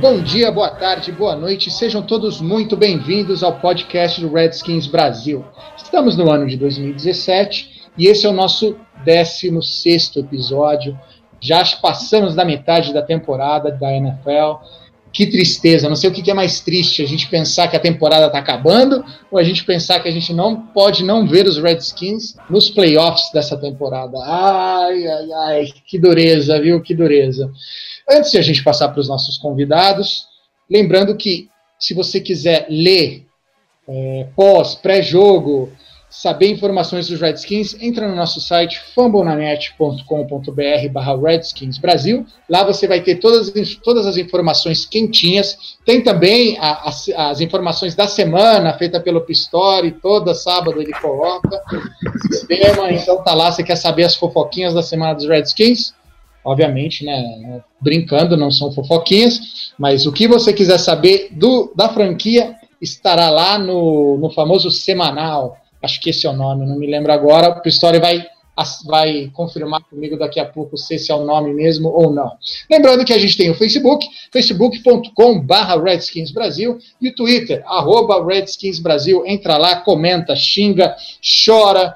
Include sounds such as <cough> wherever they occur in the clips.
Bom dia, boa tarde, boa noite, sejam todos muito bem-vindos ao podcast do Redskins Brasil. Estamos no ano de 2017 e esse é o nosso 16 episódio. Já passamos da metade da temporada da NFL. Que tristeza, não sei o que é mais triste, a gente pensar que a temporada está acabando ou a gente pensar que a gente não pode não ver os Redskins nos playoffs dessa temporada. Ai, ai, ai, que dureza, viu? Que dureza. Antes de a gente passar para os nossos convidados, lembrando que se você quiser ler é, pós, pré-jogo, saber informações dos Redskins, entra no nosso site fambonanet.com.br barra Redskins Brasil. Lá você vai ter todas, todas as informações quentinhas. Tem também a, as, as informações da semana, feita pelo Pistori, toda sábado ele coloca. Sistema, então tá lá, você quer saber as fofoquinhas da semana dos Redskins? obviamente, né, brincando, não são fofoquinhas, mas o que você quiser saber do, da franquia estará lá no, no famoso semanal, acho que esse é o nome, não me lembro agora, o Pistori vai, vai confirmar comigo daqui a pouco se esse é o nome mesmo ou não. Lembrando que a gente tem o Facebook, facebook.com barra Redskins Brasil, e o Twitter, arroba Redskins Brasil, entra lá, comenta, xinga, chora,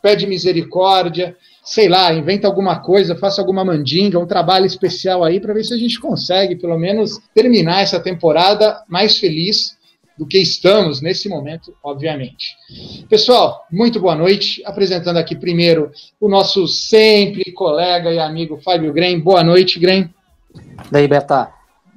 pede misericórdia, sei lá, inventa alguma coisa, faça alguma mandinga, um trabalho especial aí para ver se a gente consegue, pelo menos, terminar essa temporada mais feliz do que estamos nesse momento, obviamente. Pessoal, muito boa noite. Apresentando aqui primeiro o nosso sempre colega e amigo Fábio Grem. Boa noite, Grem. Daí, Beta,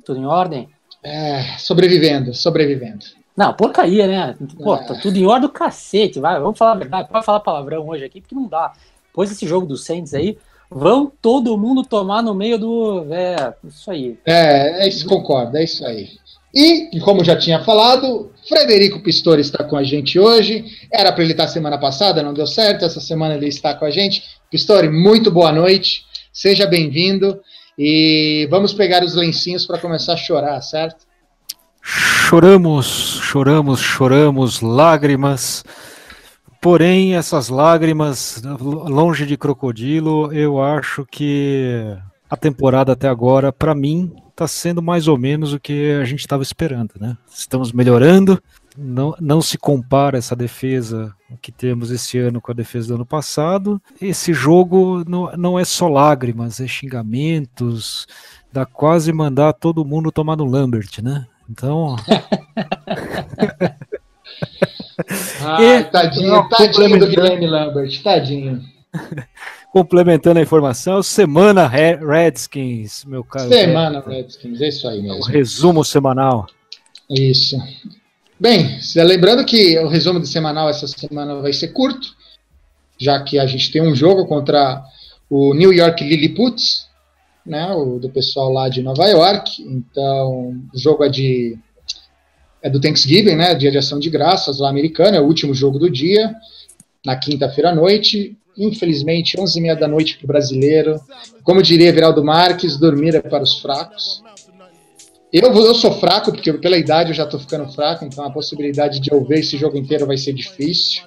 tudo em ordem? É, sobrevivendo, sobrevivendo. Não, porcaria, né? Pô, tá tudo em ordem do cacete, vai. Vamos falar a verdade. Pode falar palavrão hoje aqui, porque não dá depois desse jogo do Saints aí, vão todo mundo tomar no meio do. É, isso aí. É, é isso, concordo, é isso aí. E, como já tinha falado, Frederico Pistori está com a gente hoje. Era para ele estar semana passada, não deu certo. Essa semana ele está com a gente. Pistori, muito boa noite. Seja bem-vindo. E vamos pegar os lencinhos para começar a chorar, certo? Choramos, choramos, choramos, lágrimas. Porém, essas lágrimas, longe de crocodilo, eu acho que a temporada até agora, para mim, está sendo mais ou menos o que a gente estava esperando, né? Estamos melhorando, não, não se compara essa defesa que temos esse ano com a defesa do ano passado. Esse jogo não, não é só lágrimas, é xingamentos, dá quase mandar todo mundo tomar no Lambert, né? Então. Ah, <laughs> tadinho, <laughs> tadinho do Guilherme Lambert, tadinho. <laughs> Complementando a informação, semana Redskins, meu caro. Semana Redskins, é isso aí mesmo. O resumo semanal. Isso. Bem, lembrando que o resumo de semanal essa semana vai ser curto, já que a gente tem um jogo contra o New York Lilliputs, né, o do pessoal lá de Nova York. Então, o jogo é de é do Thanksgiving, né? Dia de ação de graças lá americano, é o último jogo do dia, na quinta-feira à noite. Infelizmente, 11h30 da noite para o brasileiro. Como diria Viraldo Marques, dormir é para os fracos. Eu, eu sou fraco, porque pela idade eu já estou ficando fraco, então a possibilidade de eu ver esse jogo inteiro vai ser difícil.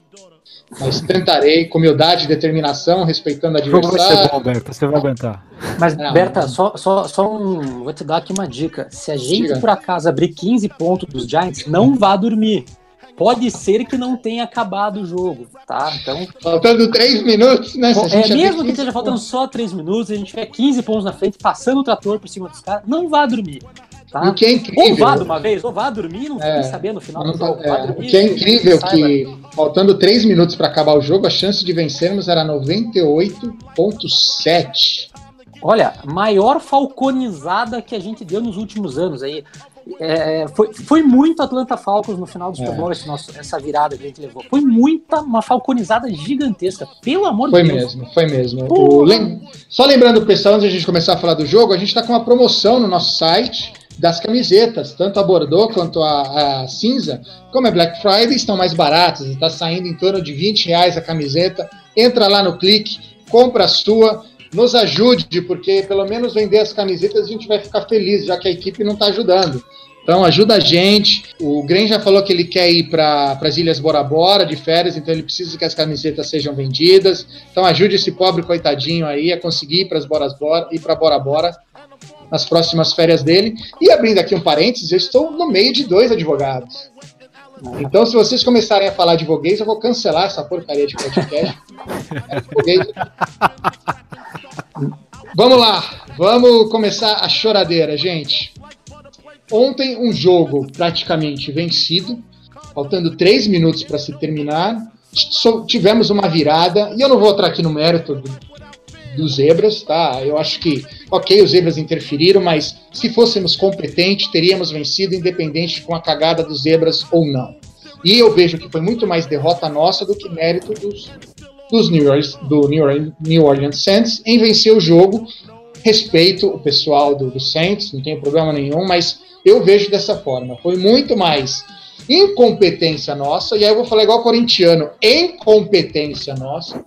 Mas tentarei, com humildade e determinação, respeitando a adversário. Vai ser bom, Berta, você vai aguentar. Mas, não, Berta, não. Só, só, só um. Vou te dar aqui uma dica. Se a gente, Diga. por acaso, abrir 15 pontos dos Giants, não vá dormir. Pode ser que não tenha acabado o jogo, tá? Então. Faltando 3 minutos, né? é mesmo que esteja faltando só 3 minutos, a gente tiver 15 pontos na frente, passando o trator por cima dos caras, não vá dormir. Tá? O que é incrível. Ou vá de uma vez, ou vá dormir, não é, saber no final jogo. É, dormir, o que é incrível que, faltando 3 minutos para acabar o jogo, a chance de vencermos era 98,7. Olha, maior falconizada que a gente deu nos últimos anos aí. É, foi, foi muito Atlanta Falcons no final do Super Bowl, é. esse nosso, essa virada que a gente levou. Foi muita, uma falconizada gigantesca, pelo amor foi de Deus. Foi mesmo, foi mesmo. O, lem... Só lembrando, pessoal, antes de a gente começar a falar do jogo, a gente está com uma promoção no nosso site, das camisetas, tanto a Bordeaux quanto a, a cinza, como é Black Friday, estão mais baratas, está saindo em torno de 20 reais a camiseta. Entra lá no clique, compra a sua, nos ajude, porque pelo menos vender as camisetas a gente vai ficar feliz, já que a equipe não está ajudando. Então ajuda a gente. O Gren já falou que ele quer ir para as Ilhas Bora Bora de férias, então ele precisa que as camisetas sejam vendidas. Então ajude esse pobre coitadinho aí a conseguir ir para as Bora Bora, ir para Bora Bora nas próximas férias dele. E abrindo aqui um parênteses, eu estou no meio de dois advogados. Então, se vocês começarem a falar de voguês, eu vou cancelar essa porcaria de podcast. <laughs> vamos lá, vamos começar a choradeira, gente. Ontem, um jogo praticamente vencido, faltando três minutos para se terminar. Tivemos uma virada, e eu não vou entrar aqui no mérito do, dos zebras, tá? Eu acho que, ok, os zebras interferiram, mas se fôssemos competentes, teríamos vencido, independente com a cagada dos zebras ou não. E eu vejo que foi muito mais derrota nossa do que mérito dos, dos New Orleans, do New Orleans, Saints em vencer o jogo. Respeito o pessoal do, do Saints, não tenho problema nenhum, mas eu vejo dessa forma. Foi muito mais incompetência nossa, e aí eu vou falar igual corintiano, incompetência nossa,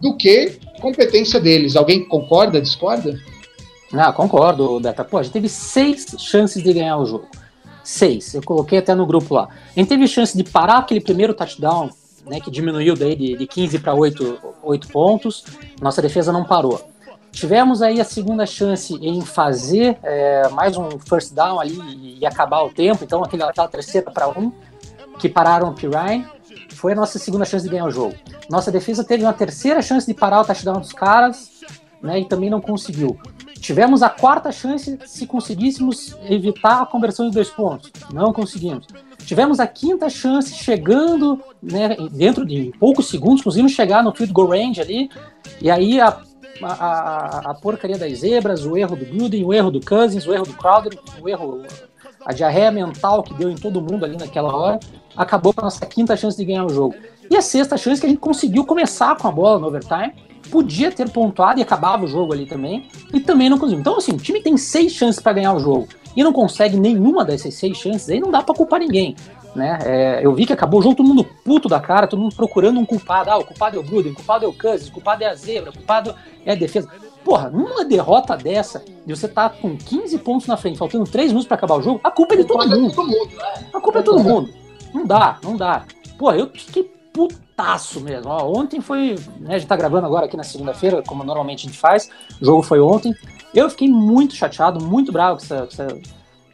do que competência deles. Alguém concorda, discorda? Ah, concordo, Beta. Pô, a gente teve seis chances de ganhar o jogo. Seis. Eu coloquei até no grupo lá. A gente teve chance de parar aquele primeiro touchdown, né, que diminuiu daí de, de 15 para 8, 8 pontos. Nossa defesa não parou. Tivemos aí a segunda chance em fazer é, mais um first down ali e, acabar o tempo. Então, aquela, aquela terceira para um, que pararam o Pirine foi a nossa segunda chance de ganhar o jogo. Nossa defesa teve uma terceira chance de parar o touchdown dos caras, né, e também não conseguiu. Tivemos a quarta chance se conseguíssemos evitar a conversão de dois pontos. Não conseguimos. Tivemos a quinta chance chegando, né, dentro de poucos segundos, conseguimos chegar no field goal range ali, e aí a, a, a porcaria das zebras, o erro do Gruden, o erro do Cousins, o erro do Crowder, o erro, a diarreia mental que deu em todo mundo ali naquela hora, acabou com a nossa quinta chance de ganhar o jogo. E a sexta chance que a gente conseguiu começar com a bola no overtime, podia ter pontuado e acabava o jogo ali também, e também não conseguiu. Então, assim, o time tem seis chances para ganhar o jogo e não consegue nenhuma dessas seis chances, aí não dá para culpar ninguém. Né? É, eu vi que acabou o jogo, todo mundo puto da cara, todo mundo procurando um culpado. Ah, o culpado é o Gruden, o culpado é o Cousins, o culpado é a Zebra, o culpado é a defesa. Porra, numa derrota dessa, de você tá com 15 pontos na frente, faltando 3 minutos para acabar o jogo, a culpa é de todo mundo. Né? A culpa é de todo mundo. Não dá, não dá. Pô, eu fiquei putaço mesmo. Ó, ontem foi. Né, a gente tá gravando agora aqui na segunda-feira, como normalmente a gente faz. O jogo foi ontem. Eu fiquei muito chateado, muito bravo com essa, com essa,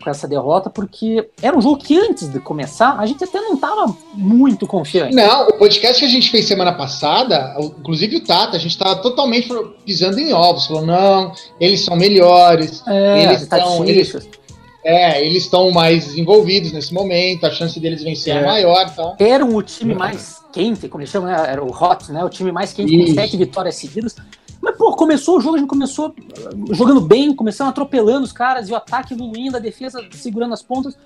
com essa derrota, porque era um jogo que antes de começar, a gente até não tava muito confiante. Não, o podcast que a gente fez semana passada, inclusive o Tata, a gente tava totalmente pisando em ovos. Falou, não, eles são melhores. É, eles estão. Eles, é, eles estão mais envolvidos nesse momento, a chance deles vencer é, é maior. Então... Eram o time mais quente, como eles chamam, né? era o Hot, né? O time mais quente Isso. com sete vitórias seguidas. Mas, pô, começou o jogo, a gente começou uh, jogando bem, começando atropelando os caras, e o ataque evoluindo, a defesa segurando as pontas.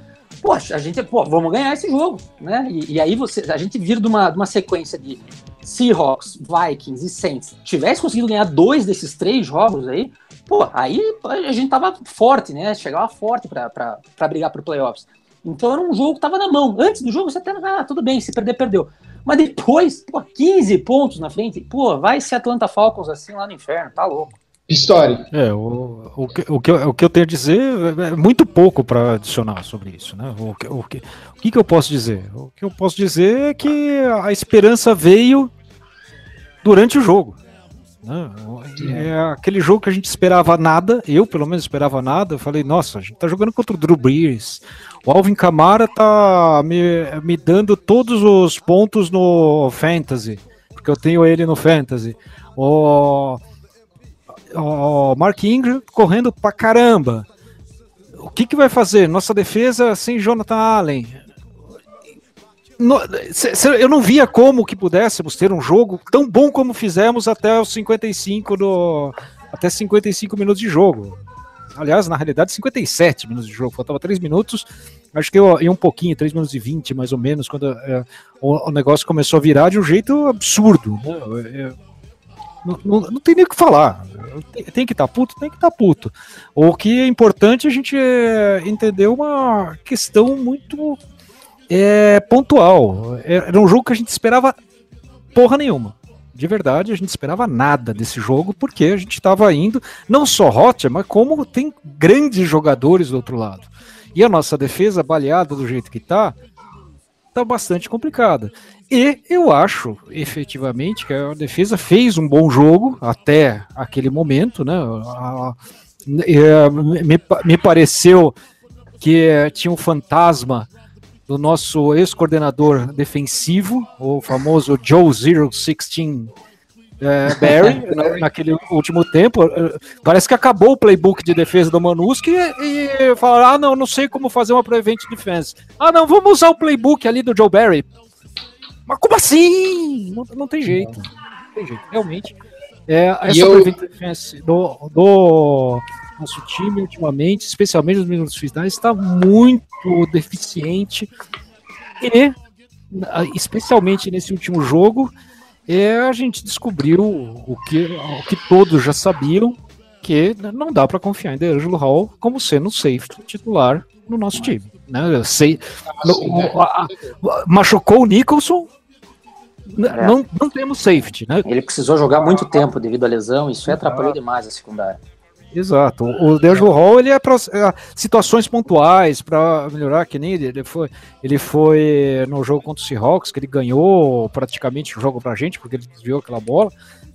Poxa, a gente, pô, vamos ganhar esse jogo, né? E, e aí você, a gente vira de uma, de uma sequência de Seahawks, Vikings e Saints. Tivesse conseguido ganhar dois desses três jogos aí, pô, aí a gente tava forte, né? Chegava forte para brigar pro playoffs. Então era um jogo que tava na mão. Antes do jogo você até, ah, tudo bem, se perder, perdeu. Mas depois, pô, 15 pontos na frente, pô, vai ser Atlanta Falcons assim lá no inferno, tá louco. História. É, o, o, que, o, que, eu, o que eu tenho a dizer é muito pouco para adicionar sobre isso. Né? O, o, que, o que, que eu posso dizer? O que eu posso dizer é que a esperança veio durante o jogo. Né? É aquele jogo que a gente esperava nada, eu pelo menos esperava nada. Eu falei, nossa, a gente tá jogando contra o Drew Brees. O Alvin Kamara tá me, me dando todos os pontos no Fantasy, porque eu tenho ele no Fantasy. O, o Mark Ingram correndo pra caramba. O que, que vai fazer? Nossa defesa sem Jonathan Allen eu não via como que pudéssemos ter um jogo tão bom como fizemos até os 55 do, até 55 minutos de jogo. Aliás, na realidade, 57 minutos de jogo. Faltava 3 minutos. Acho que eu ia um pouquinho, 3 minutos e 20, mais ou menos, quando é, o, o, negócio começou a virar de um jeito absurdo. Né? Não, não, não tem nem o que falar. Tem, tem que estar tá puto, tem que estar tá puto. O que é importante a gente é entender uma questão muito é, pontual. É, era um jogo que a gente esperava porra nenhuma. De verdade, a gente esperava nada desse jogo, porque a gente estava indo, não só Rocha, mas como tem grandes jogadores do outro lado. E a nossa defesa, baleada do jeito que está, está bastante complicada. E eu acho, efetivamente, que a defesa fez um bom jogo até aquele momento, né? A, a, é, me, me pareceu que tinha um fantasma do nosso ex-coordenador defensivo, o famoso Joe Zero Sixteen é, Barry, <laughs> naquele último tempo. Parece que acabou o playbook de defesa do Manuski e, e falaram: ah, não, não sei como fazer uma prevent defense. Ah, não, vamos usar o playbook ali do Joe Barry. Mas como assim? Não, não tem jeito. Não tem jeito, realmente. É, essa eu... prevent defense do, do nosso time ultimamente, especialmente nos minutos finais, está muito deficiente e, especialmente nesse último jogo, é, a gente descobriu o que, o que todos já sabiam, que não dá para confiar em DeAngelo Hall como sendo um safety titular no nosso time. Né? Sei, no, a, a, machucou o Nicholson, é. não, não temos safety. Né? Ele precisou jogar muito tempo devido à lesão, isso atrapalhou demais a secundária. Exato. O D'Angelo Hall ele é para é, situações pontuais para melhorar, que nem ele, ele foi, ele foi no jogo contra o Seahawks que ele ganhou praticamente o jogo para a gente porque ele desviou aquela bola.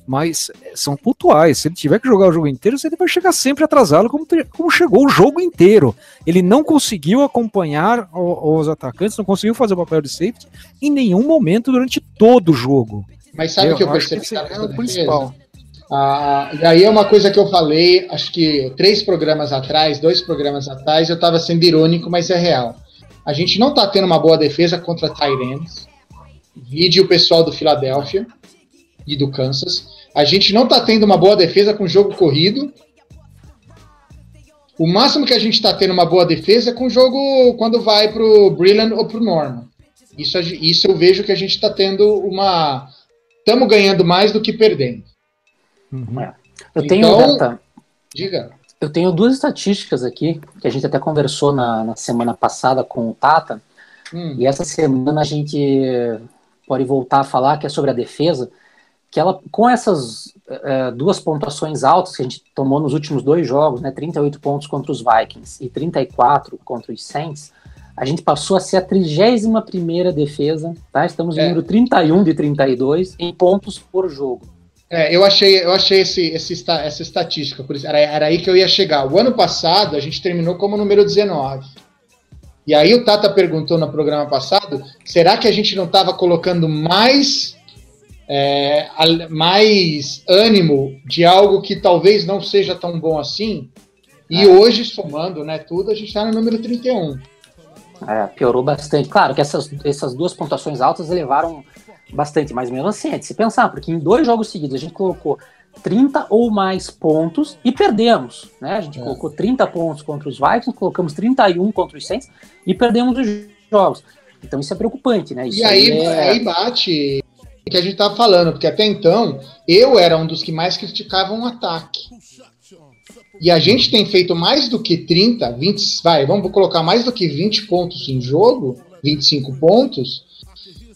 Mas são pontuais. Se ele tiver que jogar o jogo inteiro, ele vai chegar sempre atrasado, como, como chegou o jogo inteiro. Ele não conseguiu acompanhar os atacantes, não conseguiu fazer o papel de safety em nenhum momento durante todo o jogo. Mas sabe o que eu percebi? Que é o principal. Ah, e aí é uma coisa que eu falei, acho que três programas atrás, dois programas atrás, eu estava sendo irônico, mas é real. A gente não está tendo uma boa defesa contra Tyrants. Vide o pessoal do Philadelphia e do Kansas. A gente não está tendo uma boa defesa com jogo corrido. O máximo que a gente está tendo uma boa defesa é com o jogo quando vai para o Brilliant ou para o Norman. Isso, isso eu vejo que a gente está tendo uma. Estamos ganhando mais do que perdendo. Uhum. É. Eu tenho, então, diga. Eu tenho duas estatísticas aqui, que a gente até conversou na, na semana passada com o Tata, hum. e essa semana a gente pode voltar a falar, que é sobre a defesa, que ela, com essas é, duas pontuações altas que a gente tomou nos últimos dois jogos, né, 38 pontos contra os Vikings e 34 contra os Saints, a gente passou a ser a 31 primeira defesa, tá? Estamos no é. número 31 de 32 em pontos por jogo. É, eu achei, eu achei esse, esse, essa estatística, por isso, era, era aí que eu ia chegar. O ano passado a gente terminou como número 19. E aí o Tata perguntou no programa passado: será que a gente não estava colocando mais, é, mais ânimo de algo que talvez não seja tão bom assim? E é. hoje, somando né, tudo, a gente está no número 31. É, piorou bastante. Claro que essas, essas duas pontuações altas levaram bastante, mas mesmo assim, é de se pensar, porque em dois jogos seguidos a gente colocou 30 ou mais pontos e perdemos, né? A gente é. colocou 30 pontos contra os Vikings, colocamos 31 contra os Saints e perdemos os jogos. Então isso é preocupante, né? Isso e aí, é... aí bate o que a gente tava falando, porque até então eu era um dos que mais criticavam o ataque. E a gente tem feito mais do que 30, 20, vai, vamos colocar mais do que 20 pontos em jogo, 25 pontos,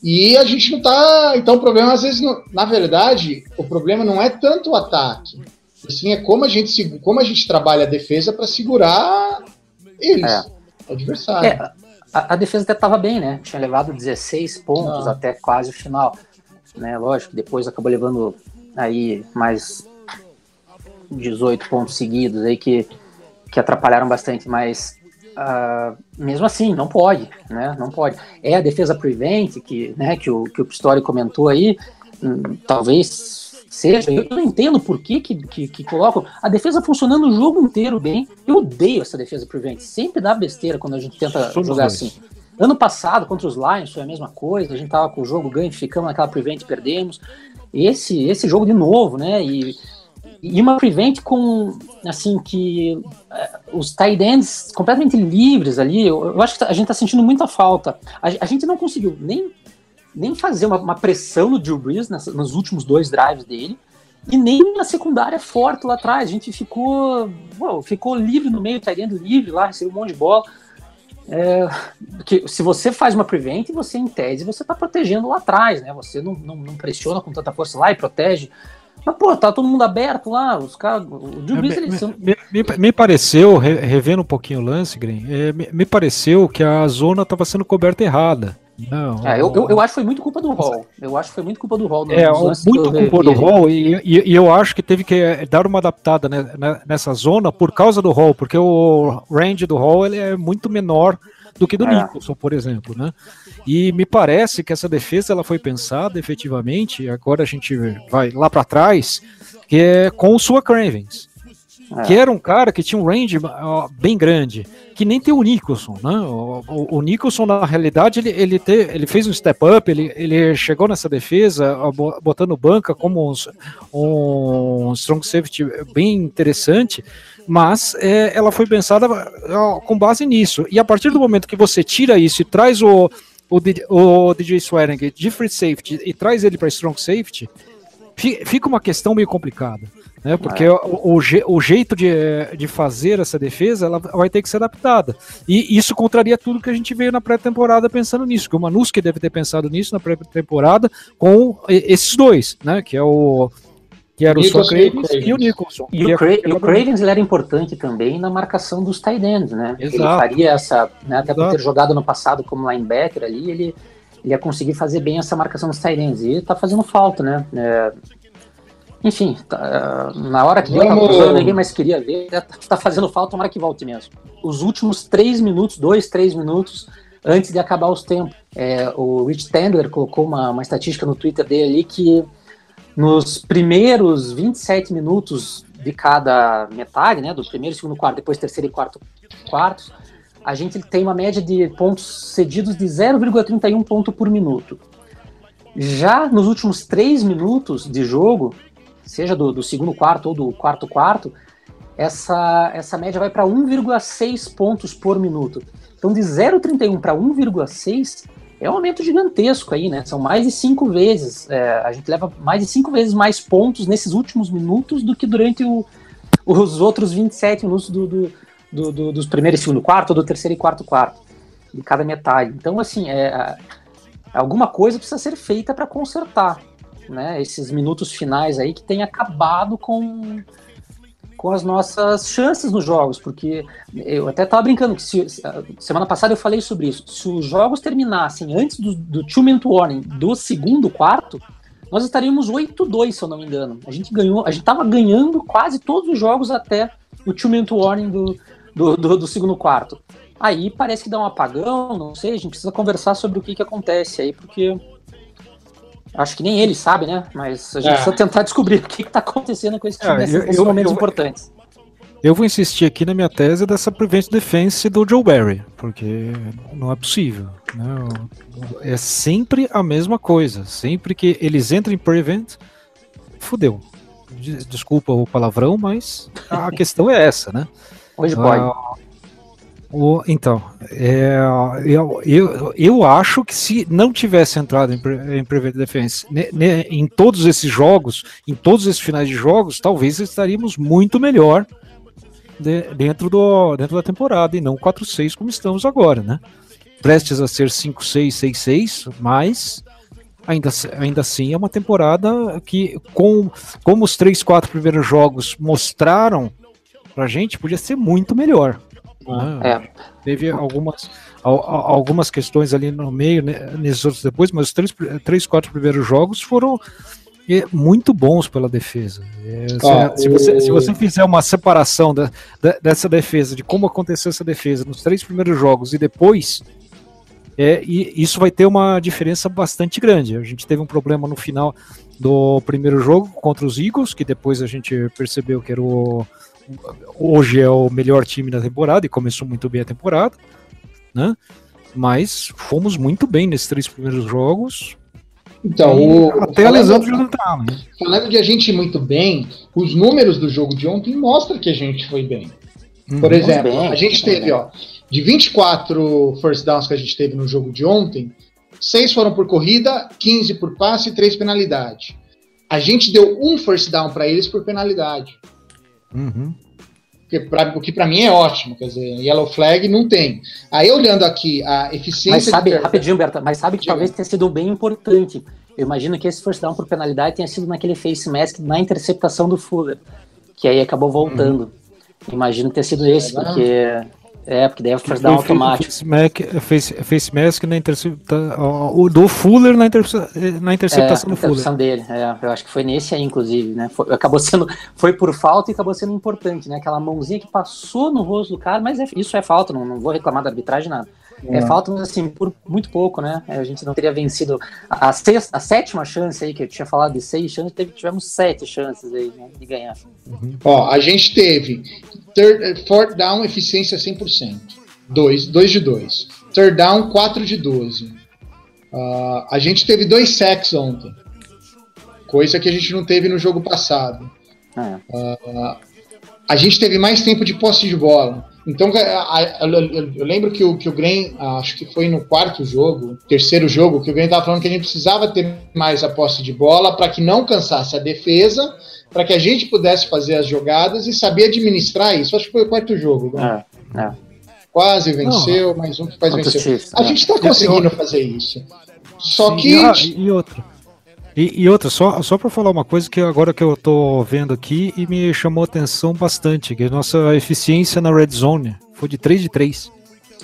e a gente não tá. Então o problema, às vezes, não, na verdade, o problema não é tanto o ataque. Sim, é como a gente, como a gente trabalha a defesa para segurar eles, é. o adversário. É, a, a, defesa até estava bem, né? Tinha levado 16 pontos ah. até quase o final. Né? Lógico, depois acabou levando aí mais 18 pontos seguidos aí que, que atrapalharam bastante, mas Uh, mesmo assim, não pode, né? Não pode. É a defesa prevent que, né, que o que o Pistori comentou aí, hum, talvez seja. Eu não entendo por que, que, que, que, colocam a defesa funcionando o jogo inteiro bem. Eu odeio essa defesa prevent. Sempre dá besteira quando a gente tenta Somos jogar dois. assim. Ano passado, contra os Lions, foi a mesma coisa. A gente tava com o jogo ganho, ficamos naquela prevent, perdemos. Esse, esse jogo de novo, né? E e uma prevent com, assim, que uh, os tight ends completamente livres ali, eu, eu, acho que a gente tá sentindo muita falta. A, a gente não conseguiu nem, nem fazer uma, uma pressão no Drew Brees nessa, nos últimos dois drives dele, e nem na secundária forte lá atrás. A gente ficou, uau, ficou livre no meio, Tyrande livre lá, recebeu um monte de bola. É, que se você faz uma prevent, você em tese você está protegendo lá atrás, né? Você não, não, não, pressiona com tanta força lá e protege. Mas, pô, tá todo mundo aberto lá, os caras. O Drew Brees, me, são... me, me, me, pareceu, revendo um pouquinho o lance, Green, é, me, me, pareceu que a zona estava sendo coberta errada. Não, é, eu, eu, eu, acho que foi muito culpa do Hall. Eu acho que foi muito culpa do Hall. É, muito culpa do Hall, e, e, e, eu acho que teve que eh, dar uma adaptada né, nessa zona por causa do Hall, porque o range do Hall ele é muito menor do que do é. Nicholson, por exemplo, né? E me parece que essa defesa ela foi pensada efetivamente, agora a gente vai lá para trás, que é com o Sua Cravens. É. Que era um cara que tinha um range ó, bem grande, que nem tem o Nicholson, né? O, o, o Nicholson, na realidade, ele, ele, te, ele fez um step up, ele, ele chegou nessa defesa, ó, botando banca como um, um strong safety bem interessante, mas é, ela foi pensada ó, com base nisso. E a partir do momento que você tira isso e traz o, o, o DJ Swearing de free safety e traz ele para strong safety, fica uma questão meio complicada. Né, porque é. o, o, o, jeito de, de fazer essa defesa ela vai ter que ser adaptada. E isso contraria tudo que a gente veio na pré-temporada pensando nisso, que o Manuski deve ter pensado nisso na pré-temporada com esses dois, né? Que é o que era o Nicholson Cravens e o Nicholson. E, o, Cra e o Cravens era importante também na marcação dos tight ends, né? Exato. Ele faria essa, né, até por ter jogado no passado como linebacker ali, ele, ele ia conseguir fazer bem essa marcação dos tight ends. E tá fazendo falta, né? É, enfim, tá, na hora que Vamos... deu, ninguém mais queria ver, tá, tá fazendo falta, tomara que volte mesmo. Os últimos três minutos, dois, três minutos, antes de acabar os tempos. É, o Rich Tandler colocou uma, uma estatística no Twitter dele ali que nos primeiros 27 minutos de cada metade, né, do primeiro, segundo quarto, depois terceiro e quarto quartos, a gente tem uma média de pontos cedidos de 0,31 ponto por minuto. Já nos últimos três minutos de jogo, seja do, do segundo quarto ou do quarto quarto, essa, essa média vai para 1,6 pontos por minuto. Então, de 0,31 para 1,6 é um aumento gigantesco aí, né? São mais de cinco vezes. É, a gente leva mais de cinco vezes mais pontos nesses últimos minutos do que durante o, os outros 27 minutos do, do, do, do, dos primeiros e segundo quarto, ou do terceiro e quarto quarto, de cada metade. Então, assim, é, alguma coisa precisa ser feita para consertar né, esses minutos finais aí que tem acabado com com as nossas chances nos jogos, porque eu até estava brincando que se, semana passada eu falei sobre isso. Se os jogos terminassem antes do, do two-minute warning do segundo quarto, nós estaríamos 8-2, se eu não me engano. A gente ganhou, a gente estava ganhando quase todos os jogos até o two-minute warning do, do, do, do, segundo quarto. Aí parece que dá um apagão, não sei, a gente precisa conversar sobre o que, que acontece aí, porque Acho que nem ele sabe, né? Mas a gente é. precisa tentar descobrir <laughs> o que está acontecendo com esse time é, nesses momentos eu, importantes. Eu vou insistir aqui na minha tese dessa Prevent Defense do Joe Barry, porque não é possível. Né? É sempre a mesma coisa. Sempre que eles entram em Prevent, fudeu. Desculpa o palavrão, mas a questão é essa, né? Hoje pode. Uh, o, então, é, eu, eu, eu acho que se não tivesse entrado em, em Prevent Defense ne, ne, em todos esses jogos, em todos esses finais de jogos, talvez estaríamos muito melhor de, dentro, do, dentro da temporada e não 4-6 como estamos agora, né? Prestes a ser 5-6, 6-6, mas ainda, ainda assim é uma temporada que, com, como os 3, 4 primeiros jogos mostraram pra gente, podia ser muito melhor. Né? É. Teve algumas, algumas questões ali no meio, né, nesses outros depois, mas os três, três quatro primeiros jogos foram muito bons pela defesa. É, se, se, você, se, você, fizer uma separação da, da, dessa defesa, de como aconteceu essa defesa nos três primeiros jogos e depois, é, e isso vai ter uma diferença bastante grande. A gente teve um problema no final do primeiro jogo contra os Eagles, que depois a gente percebeu que era o, hoje é o melhor time da temporada e começou muito bem a temporada, né? Mas fomos muito bem nesses três primeiros jogos. Então, o, até a lesão do Jonathan Allen. Falando de a gente ir muito bem, os números do jogo de ontem mostram que a gente foi bem. Hum, Por exemplo, bem, a gente teve, ó, de 24 first downs que a gente teve no jogo de ontem, 6 foram por corrida, 15 por passe e 3 penalidade. a gente deu um first down para eles por penalidade. Uhum. Que pra, o que para mim é ótimo, quer dizer, yellow flag não tem. Aí olhando aqui a eficiência. Mas sabe, de... rapidinho, Berta, mas sabe que Diga. talvez tenha sido bem importante. Eu imagino que esse first down por penalidade tenha sido naquele face mask na interceptação do Fuller, que aí acabou voltando. Imagino ter sido esse, porque. É, porque daí é first down automático. Face, mask, face, face mask na interceptação. O do Fuller na, interce- na interceptação é, do Fuller. interceptação dele. É, eu acho que foi nesse aí, inclusive, né? Foi, acabou sendo. Foi por falta e acabou sendo importante, né? Aquela mãozinha que passou no rosto do cara, mas é- isso é falta, não, não vou reclamar da arbitragem, nada. É, falta, mas assim, por muito pouco, né? A gente não teria vencido. A, sexta, a sétima chance aí, que eu tinha falado de seis chances, teve, tivemos sete chances aí né, de ganhar. Ó, a gente teve third, fourth down, eficiência 100%. 2, 2 de 2. Third down, 4 de 12. Ah, a gente teve dois sacks ontem. Coisa que a gente não teve no jogo passado. É. A gente teve mais tempo de posse de bola. Então, eu, eu- eu lembro que o, que o Green, ah, acho que foi no quarto jogo, terceiro jogo, que o Green estava falando que a gente precisava ter mais a posse de bola para que não cansasse a defesa, para que a gente pudesse fazer as jogadas e saber administrar isso. Acho que foi o quarto jogo. É, é. Quase venceu, mais um que quase venceu. A é. gente está conseguindo fazer isso. Só Sim, que. E, ah, e- e outra. E, e outra, só, só para falar uma coisa que agora que eu tô vendo aqui e me chamou a atenção bastante, que a nossa eficiência na red zone foi de 3 de 3.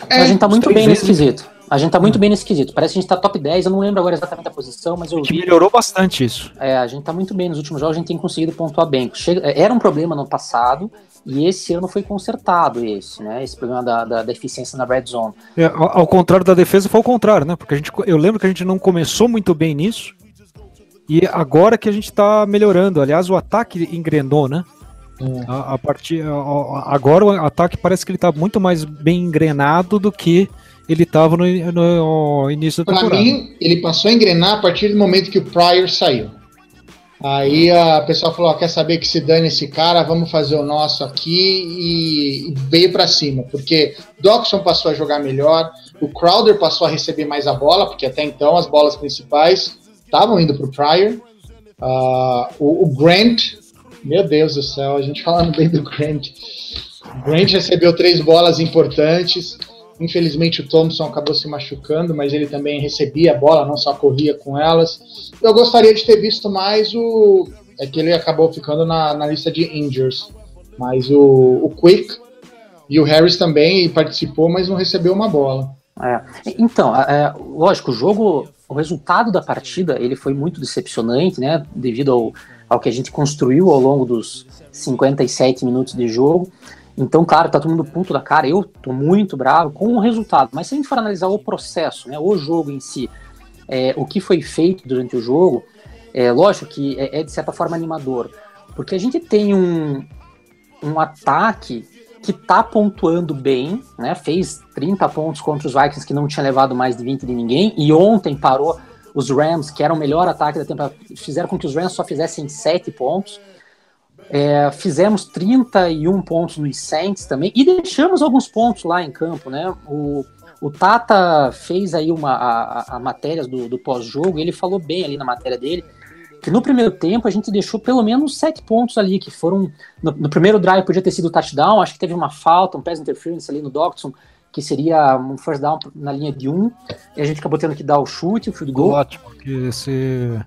É, a gente tá muito três bem nesse quesito. A gente tá muito bem nesse quesito. Parece que a gente tá top 10, eu não lembro agora exatamente a posição, mas eu Que vi. melhorou bastante isso. É, a gente tá muito bem nos últimos jogos, a gente tem conseguido pontuar bem. Chega- era um problema no passado e esse ano foi consertado esse, né? Esse problema da, da, da eficiência na red zone. É, ao, contrário da defesa, foi o contrário, né? Porque a gente, eu lembro que a gente não começou muito bem nisso. E agora que a gente tá melhorando. Aliás, o ataque engrenou, né? É. A, a partir, a- a- agora o ataque parece que ele tá muito mais bem engrenado do que ele tava no, no início da Pra temporada. mim, ele passou a engrenar a partir do momento que o Pryor saiu. Aí a pessoa falou: ó, quer saber que se dane esse cara, vamos fazer o nosso aqui e, veio pra cima, porque Doxson passou a jogar melhor, o Crowder passou a receber mais a bola, porque até então as bolas principais estavam indo pro Pryor. Ah, o, o Grant, meu Deus do céu, a gente <laughs> falando bem do Grant. O Grant recebeu três bolas importantes. Infelizmente o Thompson acabou se machucando, mas ele também recebia a bola, não só corria com elas. Eu gostaria de ter visto mais o. É que ele acabou ficando na, na lista de injures. Mas o, o Quick e o Harris também participou, mas não recebeu uma bola. É. Então, é, lógico, o jogo, o resultado da partida, ele foi muito decepcionante, né? Devido ao, ao que a gente construiu ao longo dos 57 minutos de jogo. Então, claro, tá todo mundo puto da cara. Eu tô muito bravo com o resultado. Mas se a gente for analisar o processo, né, o jogo em si, é, o que foi feito durante o jogo, é lógico que é, é, de certa forma animador. Porque a gente tem um, um ataque que tá pontuando bem, né? Fez 30 pontos contra os Vikings que não tinha levado mais de 20 de ninguém. E ontem parou os Rams, que era o melhor ataque da temporada, fizeram com que os Rams só fizessem 7 pontos. É, fizemos 31 pontos nos Saints também e deixamos alguns pontos lá em campo, né? O, o Tata fez aí uma, a, a matéria do, do pós-jogo, ele falou bem ali na matéria dele que no primeiro tempo a gente deixou pelo menos sete pontos ali, que foram. No, no primeiro drive podia ter sido touchdown, acho que teve uma falta, um pass interference ali no Dodson, que seria um first down na linha de um, e a gente acabou tendo que dar o chute, o field goal. Ótimo, que se,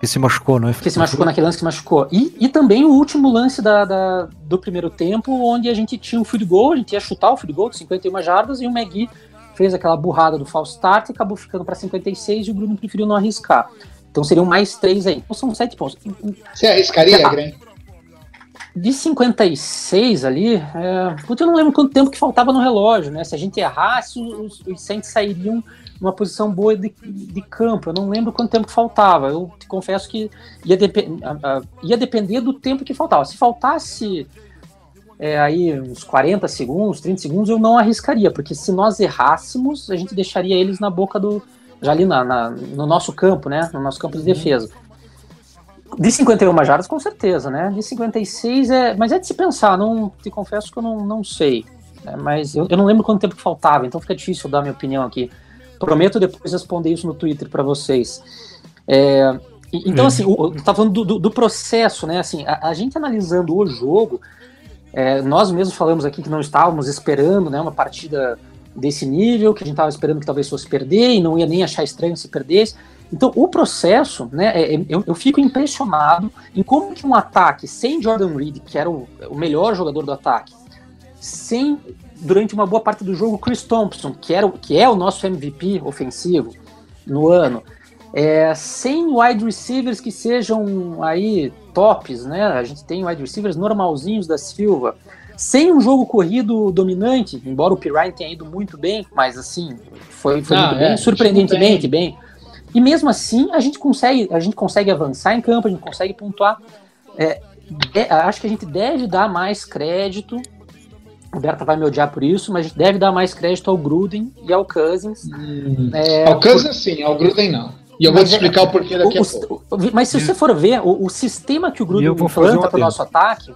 que se machucou, né? Que se machucou naquele lance que machucou. E, e também o último lance da, da- do primeiro tempo, onde a gente tinha um field goal, a gente ia chutar o field goal de 51 jardas, e o McGee fez aquela burrada do false start e acabou ficando para 56 e o Bruno preferiu não arriscar. Então seriam mais três aí. Então são sete pontos. Você arriscaria, Ah. Grant? De 56 ali, é, putz, eu não lembro quanto tempo que faltava no relógio, né? Se a gente errasse, os, os Saints sairiam numa posição boa de, de campo. Eu não lembro quanto tempo que faltava. Eu te confesso que ia, ia depender do tempo que faltava. Se faltasse é, aí uns 40 segundos, 30 segundos, eu não arriscaria, porque se nós errássemos, a gente deixaria eles na boca do. já ali na, na- no nosso campo, né? No nosso campo de defesa. De 51 jardas, com certeza, né? De 56 é. Mas é de se pensar, não te confesso que eu não, não sei. né? Mas eu, eu não lembro quanto tempo que faltava, então fica difícil dar minha opinião aqui. Prometo depois responder isso no Twitter para vocês. É, Então, assim, o, tá falando do, do, do, processo, né? Assim, a, a gente analisando o jogo, é, nós mesmos falamos aqui que não estávamos esperando né, uma partida desse nível, que a gente estava esperando que talvez fosse perder e não ia nem achar estranho se perdesse. Então, o processo, né, é, é, eu, eu, fico impressionado em como que um ataque sem Jordan Reed, que era o, o, melhor jogador do ataque, sem, durante uma boa parte do jogo, Chris Thompson, que, era, que é o nosso MVP ofensivo no ano, é, sem wide receivers que sejam aí tops, né? A gente tem wide receivers normalzinhos da Silva, sem um jogo corrido dominante, embora o Pirine tenha ido muito bem, mas assim, foi, foi ah, muito é, bem, surpreendentemente bem. E mesmo assim, a gente consegue, a gente consegue avançar em campo, a gente consegue pontuar. É, é, acho que a gente deve dar mais crédito. O Berta vai me odiar por isso, mas a gente deve dar mais crédito ao Gruden e ao Cousins. Hum, é, ao Cousins, por... sim, ao Gruden não. E eu vou te é, explicar o porquê daqui o, a pouco. Mas se você for ver, o, o sistema que o Gruden implanta para o nosso ataque,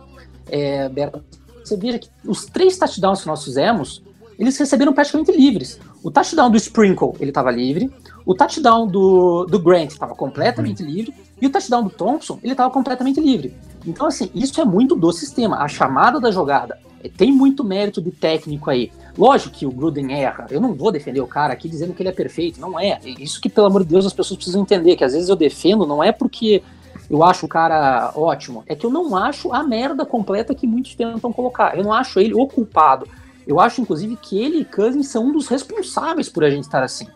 é, Berta, você veja que os três touchdowns que nós fizemos, eles receberam praticamente livres. O touchdown do Sprinkle, ele estava livre. O touchdown do, do Grant estava completamente uhum. livre. E o touchdown do Thompson, ele estava completamente livre. Então, assim, isso é muito do sistema. A chamada da jogada tem muito mérito de técnico aí. Lógico que o Gruden erra. Eu não vou defender o cara aqui dizendo que ele é perfeito. Não é. Isso que, pelo amor de Deus, as pessoas precisam entender. Que às vezes eu defendo, não é porque eu acho o cara ótimo. É que eu não acho a merda completa que muitos tentam colocar. Eu não acho ele o culpado. Eu acho, inclusive, que ele e Cousins são um dos responsáveis por a gente estar assim.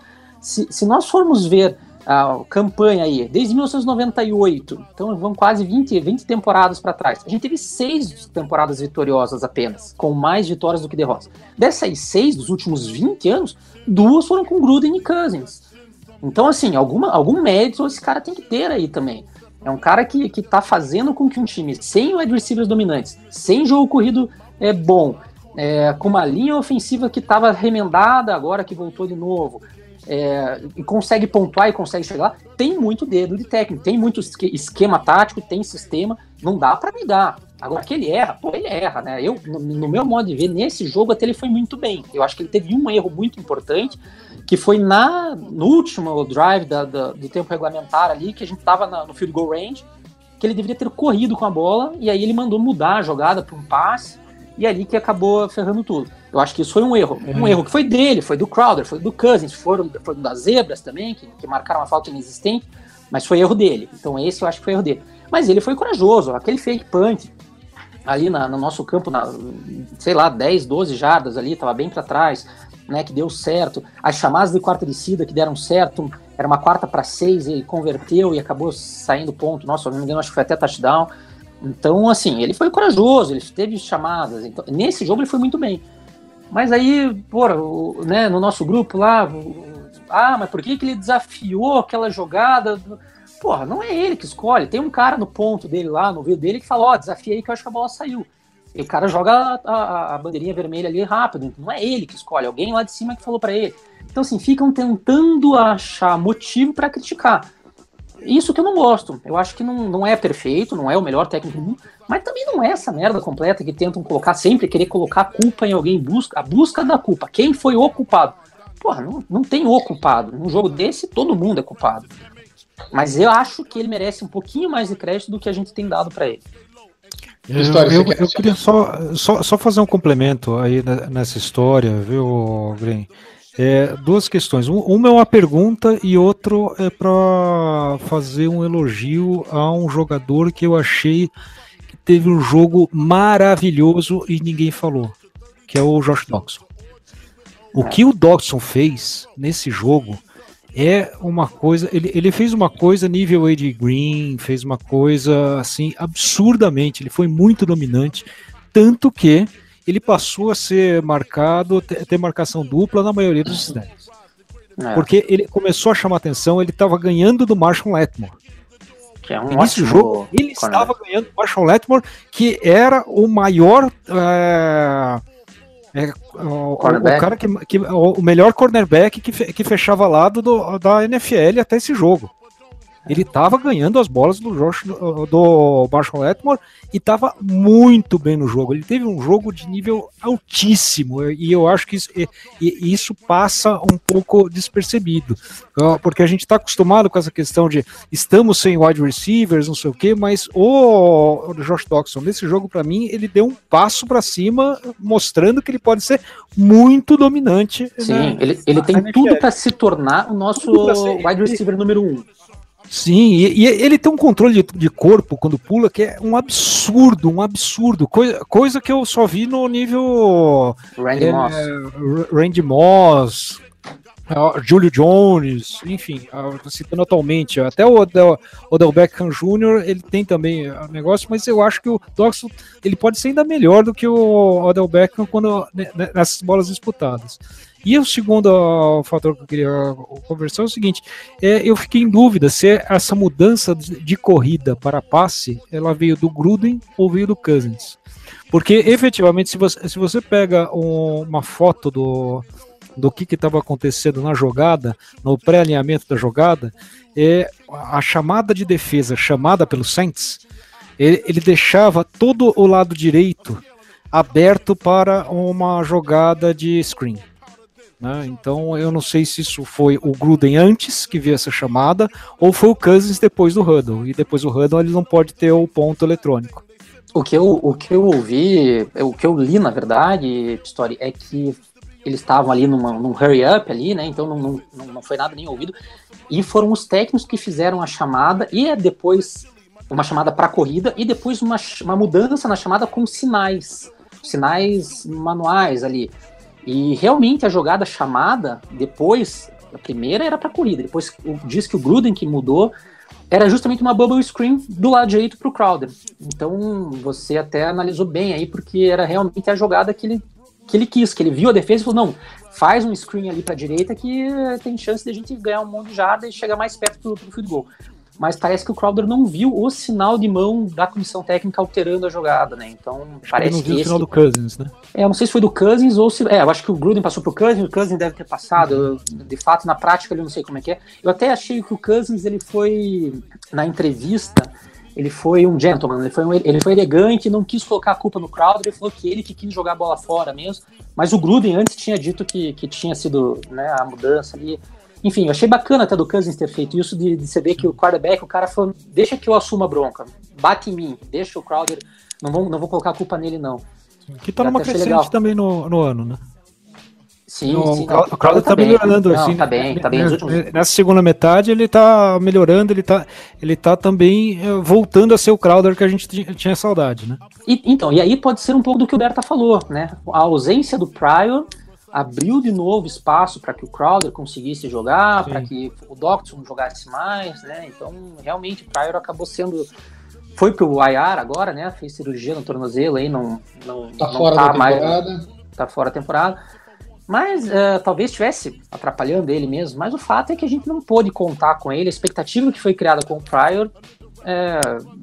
Se, se nós formos ver a campanha aí, desde 1998, então vão quase 20, 20 temporadas para trás. A gente teve seis temporadas vitoriosas apenas, com mais vitórias do que derrotas. Dessas seis, dos últimos 20 anos, duas foram com Gruden e Cousins. Então, assim, alguma, algum mérito esse cara tem que ter aí também. É um cara que, que tá fazendo com que um time sem wide receivers dominantes, sem jogo corrido é, bom, é, com uma linha ofensiva que estava remendada, agora que voltou de novo, é, consegue pontuar e consegue chegar lá, tem muito dedo de técnico, tem muito esquema tático, tem sistema, não dá para negar. Agora que ele erra, pô, ele erra, né? Eu, no, meu modo de ver, nesse jogo até ele foi muito bem. Eu acho que ele teve um erro muito importante, que foi na, no último drive da, da, do tempo regulamentar ali, que a gente tava na, no field goal range, que ele deveria ter corrido com a bola, e aí ele mandou mudar a jogada para um passe, e ali que acabou ferrando tudo. Eu acho que isso foi um erro. Um erro que foi dele, foi do Crowder, foi do Cousins, foram, foram das Zebras também, que, que marcaram uma falta inexistente, mas foi erro dele. Então esse eu acho que foi erro dele. Mas ele foi corajoso, aquele fake punt ali na, no nosso campo, na, sei lá, 10, 12 jardas ali, tava bem para trás né, que deu certo, as chamadas de quarta descida que deram certo, era uma quarta para seis, ele converteu e acabou saindo ponto, nossa, não me engano, acho que foi até touchdown. Então, assim, ele foi corajoso, ele teve chamadas, então, nesse jogo ele foi muito bem. Mas aí, porra, né, no nosso grupo lá, ah, mas por que, que ele desafiou aquela jogada? Porra, não é ele que escolhe, tem um cara no ponto dele lá, no vídeo dele, que fala, ó, oh, desafiei que eu acho que a bola saiu. E o cara joga a, a, a, bandeirinha vermelha ali rápido, então não é ele que escolhe, é alguém lá de cima que falou para ele. Então, assim, ficam tentando achar motivo para criticar. Isso que eu não gosto. Eu acho que não, não é perfeito, não é o melhor técnico do mundo, mas também não é essa merda completa que tentam colocar, sempre querer colocar a culpa em alguém, busca, a busca da culpa. Quem foi o culpado? Porra, não, não tem o culpado. Num jogo desse, todo mundo é culpado. Mas eu acho que ele merece um pouquinho mais de crédito do que a gente tem dado para ele. História eu, eu, eu queria só, só, só fazer um complemento aí nessa história, viu, Green? É, duas questões. Uma é uma pergunta e outro é para fazer um elogio a um jogador que eu achei que teve um jogo maravilhoso e ninguém falou, que é o Josh Doxson. O que o Doxson fez nesse jogo é uma coisa. Ele, ele fez uma coisa nível Ed Green, fez uma coisa assim absurdamente. Ele foi muito dominante, tanto que ele passou a ser marcado, ter marcação dupla na maioria dos snaps. É. Porque ele começou a chamar atenção, ele estava ganhando do Marshall Letmore. Que é um Nesse jogo, ele estava ganhando do Marshall Letmore, que era o maior. É, é, o, o, cara que, que, o melhor cornerback que, que fechava lado do, da NFL até esse jogo. Ele estava ganhando as bolas do, Josh, do Marshall Letmore e estava muito bem no jogo. Ele teve um jogo de nível altíssimo e eu acho que isso, e, e isso passa um pouco despercebido, porque a gente está acostumado com essa questão de estamos sem wide receivers, não sei o que, mas o, Josh Doxson nesse jogo para mim ele deu um passo para cima, mostrando que ele pode ser muito dominante. Sim, né? ele, ele tem tudo para se tornar o nosso wide receiver número um. Sim, e, e, ele tem um controle de, de, corpo quando pula que é um absurdo, um absurdo. Coisa, coisa que eu só vi no nível. Randy é, Moss. Randy Moss, Julio Jones, enfim, citando atualmente, até o Odell, Odell Beckham Jr., ele tem também negócio, mas eu acho que o Doxon ele pode ser ainda melhor do que o Odell Beckham quando, né, né, nessas bolas disputadas. E o segundo fator que eu queria conversar é o seguinte: é, eu fiquei em dúvida se essa mudança de corrida para passe ela veio do Gruden ou veio do Cousins. Porque efetivamente, se você, se você pega um, uma foto do, do que estava acontecendo na jogada, no pré-alinhamento da jogada, é a chamada de defesa chamada pelo Saints, ele, ele deixava todo o lado direito aberto para uma jogada de screen. Né? Então eu não sei se isso foi o Gruden antes que viu essa chamada ou foi o Cousins depois do Huddle. E depois do Huddle ele não pode ter o ponto eletrônico. O que eu, o que eu ouvi, o que eu li na verdade, Story, é que eles estavam ali numa, num hurry up ali, né? Então não, não, não foi nada nem ouvido. E foram os técnicos que fizeram a chamada e é depois uma chamada para corrida e depois uma, uma mudança na chamada com sinais, sinais manuais ali. E realmente a jogada chamada, depois, a primeira era para corrida, depois diz que o Gruden que mudou, era justamente uma bubble screen do lado direito para o Crowder. Então você até analisou bem aí, porque era realmente a jogada que ele, que ele quis, que ele viu a defesa e falou: não, faz um screen ali para a direita que tem chance de a gente ganhar um monte de jarda e chegar mais perto do, do field goal mas parece que o Crowder não viu o sinal de mão da comissão técnica alterando a jogada, né? Então acho parece que, não viu que o sinal do Cousins, né? É, eu não sei se foi do Cousins ou se. É, eu acho que o Gruden passou pro Cousins, o Cousins deve ter passado. Eu, de fato, na prática, eu não sei como é que é. Eu até achei que o Cousins ele foi na entrevista. Ele foi um gentleman, ele foi, um, ele foi elegante, não quis colocar a culpa no Crowder, ele falou que ele que quis jogar a bola fora mesmo. Mas o Gruden antes tinha dito que, que tinha sido né, a mudança ali. Enfim, eu achei bacana até do Cousins ter feito isso, de, de você ver que o quarterback, o cara falou, deixa que eu assuma a bronca, bate em mim, deixa o Crowder, não vou, não vou colocar a culpa nele não. Que tá numa crescente legal. também no, no ano, né? Sim, no, sim. O Crowder tá, tá melhorando, não, assim. Tá bem, tá bem. Últimos... Nessa segunda metade ele tá melhorando, ele tá, ele tá também eh, voltando a ser o Crowder que a gente tinha saudade, né? E, então, e aí pode ser um pouco do que o Berta falou, né? A ausência do Pryor abriu de novo espaço para que o Crowder conseguisse jogar, para que o Doctson jogasse mais, né? Então, realmente, o Pryor acabou sendo foi pro IR agora, né? Fez cirurgia no tornozelo aí, não não tá não fora tá da mais temporada. tá fora da temporada. Mas uh, talvez estivesse atrapalhando ele mesmo. Mas o fato é que a gente não pôde contar com ele. A expectativa que foi criada com o Pryor é,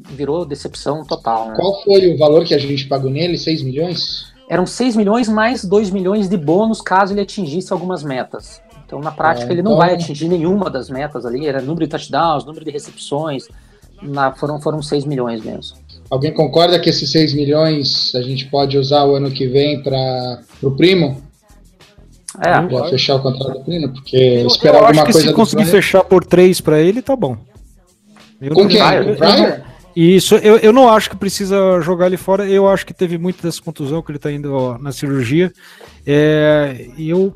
virou decepção total. Né? Qual foi o valor que a gente pagou nele? 6 milhões? eram 6 milhões mais 2 milhões de bônus caso ele atingisse algumas metas. Então, na prática, é, ele não então... vai atingir nenhuma das metas ali. Era número de touchdowns, número de recepções. Na, foram, foram 6 milhões mesmo. Alguém concorda que esses 6 milhões a gente pode usar o ano que vem para o primo? É. Fechar o contrato do primo? Porque eu, esperar eu alguma coisa. Se conseguir fechar por 3 para ele, tá bom. Eu Com quem? O Pryor? Isso, eu, eu não acho que precisa jogar ele fora. Eu acho que teve muito dessa contusão que ele está indo ó, na cirurgia. É, eu,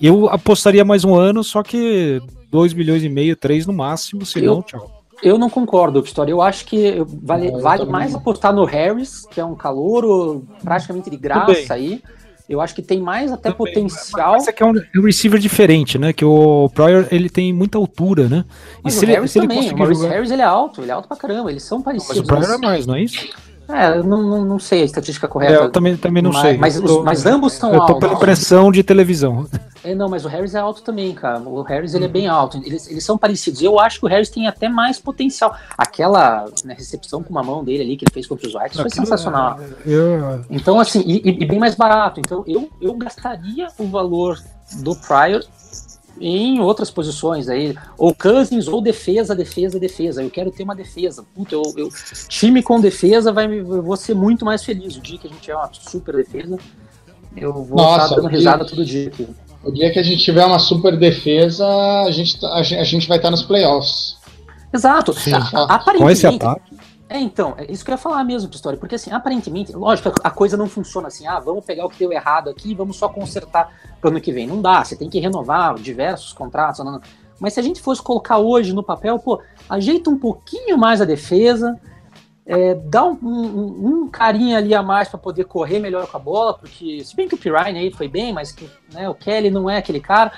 eu apostaria mais um ano, só que 2 milhões e meio, 3 no máximo, senão, eu, tchau. Eu não concordo, Pistori. Eu acho que vale, vale mais apostar no Harris, que é um calouro praticamente de graça aí eu acho que tem mais até Também, potencial. Mas é que é um receiver diferente, né? Que o Pryor ele tem muita altura, né? Mas e o se Harris ele, se também. Ele o jogar... Harris ele é alto, ele é alto pra caramba. Eles são parecidos. Mas o Pryor é mais, não é isso? É, eu não, não, não sei a estatística correta. É, eu também, também não mas, sei. Mas, tô, mas ambos são altos. Eu tô pela impressão de televisão. <laughs> É, não, mas o Harris é alto também, cara. O Harris ele é bem alto. Eles, eles são parecidos. Eu acho que o Harris tem até mais potencial. Aquela né, recepção com uma mão dele ali que ele fez contra os Whites foi sensacional. É, eu... Então, assim, e, e, bem mais barato. Então, eu, eu gastaria o valor do Pryor em outras posições aí, ou Cousins, ou defesa, defesa, defesa. Eu quero ter uma defesa. Puta, eu, eu, time com defesa vai eu vou ser muito mais feliz. O dia que a gente tiver uma super defesa, eu vou Nossa, estar dando o dia- risada todo dia aqui. O dia que a gente tiver uma super defesa, a gente, tá- a gente, a gente vai estar nos playoffs. Exato. Sim. A- a- Com esse aparentemente, ataque. É, então, é isso que eu ia falar mesmo, Pistori, porque assim, aparentemente, lógico, a coisa não funciona assim, ah, vamos pegar o que deu errado aqui e vamos só consertar pro ano que vem. Não dá, você tem que renovar diversos contratos, não, não. mas se a gente fosse colocar hoje no papel, pô, ajeita um pouquinho mais a defesa, é, dá um, um, um carinho ali a mais para poder correr melhor com a bola, porque se bem que o Pirine aí foi bem, mas que, né, o Kelly não é aquele cara,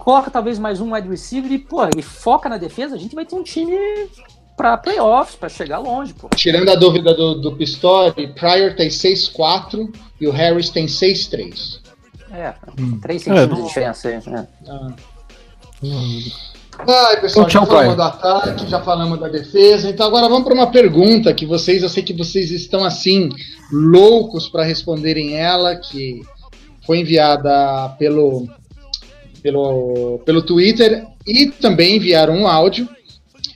coloca talvez mais um wide receiver e, pô, e foca na defesa, a gente vai ter um time para playoffs, para chegar longe, pô. Tirando a dúvida do, do Pistori, Pryor tem 6-4 e o Harris tem 6-3. É, Hum. 3 É, centímetros não- de diferença aí. né? Ai, pessoal, Então, tchau, já falamos Pryor. do ataque, já falamos da defesa. Então agora vamos para uma pergunta que vocês, eu sei que vocês estão assim loucos para responderem ela, que foi enviada pelo pelo pelo Twitter e também enviaram um áudio.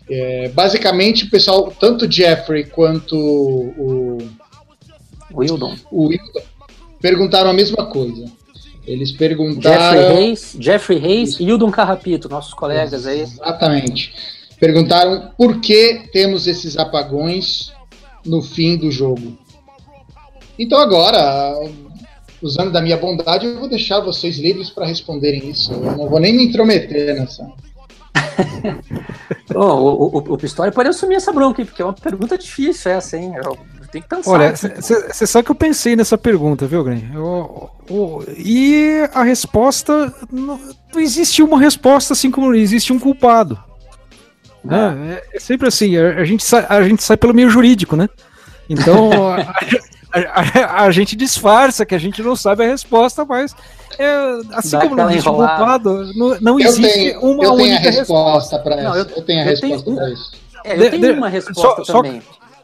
É, basicamente, o pessoal, tanto o Jeffrey quanto o, Wildon. o Wilton perguntaram a mesma coisa. Eles Jeffrey perguntaram. Reis, Jeffrey Reis e Wildon Carrapito, nossos colegas aí. Exatamente. Perguntaram por que temos esses apagões no fim do jogo. Então agora, usando da minha bondade, eu vou deixar vocês livres para responderem isso. Eu não vou nem me intrometer nessa. <laughs> Ô, o, o, o Pistori pode assumir essa bronca porque é uma pergunta difícil essa, hein? Eu, eu tenho que pensar. Olha, você sabe que eu pensei nessa pergunta, viu, Gren? Eu- eu- e a resposta. Não, não existe uma resposta assim como existe um culpado. né? É, é sempre assim, a, a gente sai, a gente sai pelo meio jurídico, né? Então <laughs> a- a- a gente disfarça que a gente não sabe a resposta, mas é, assim Dá como não enrolada. culpado, não, não existe tenho, uma eu tenho a única resposta para Não, isso. eu- Eu, tenho a eu resposta tenho- para isso. É, eu de- tenho de- uma resposta só- só- também.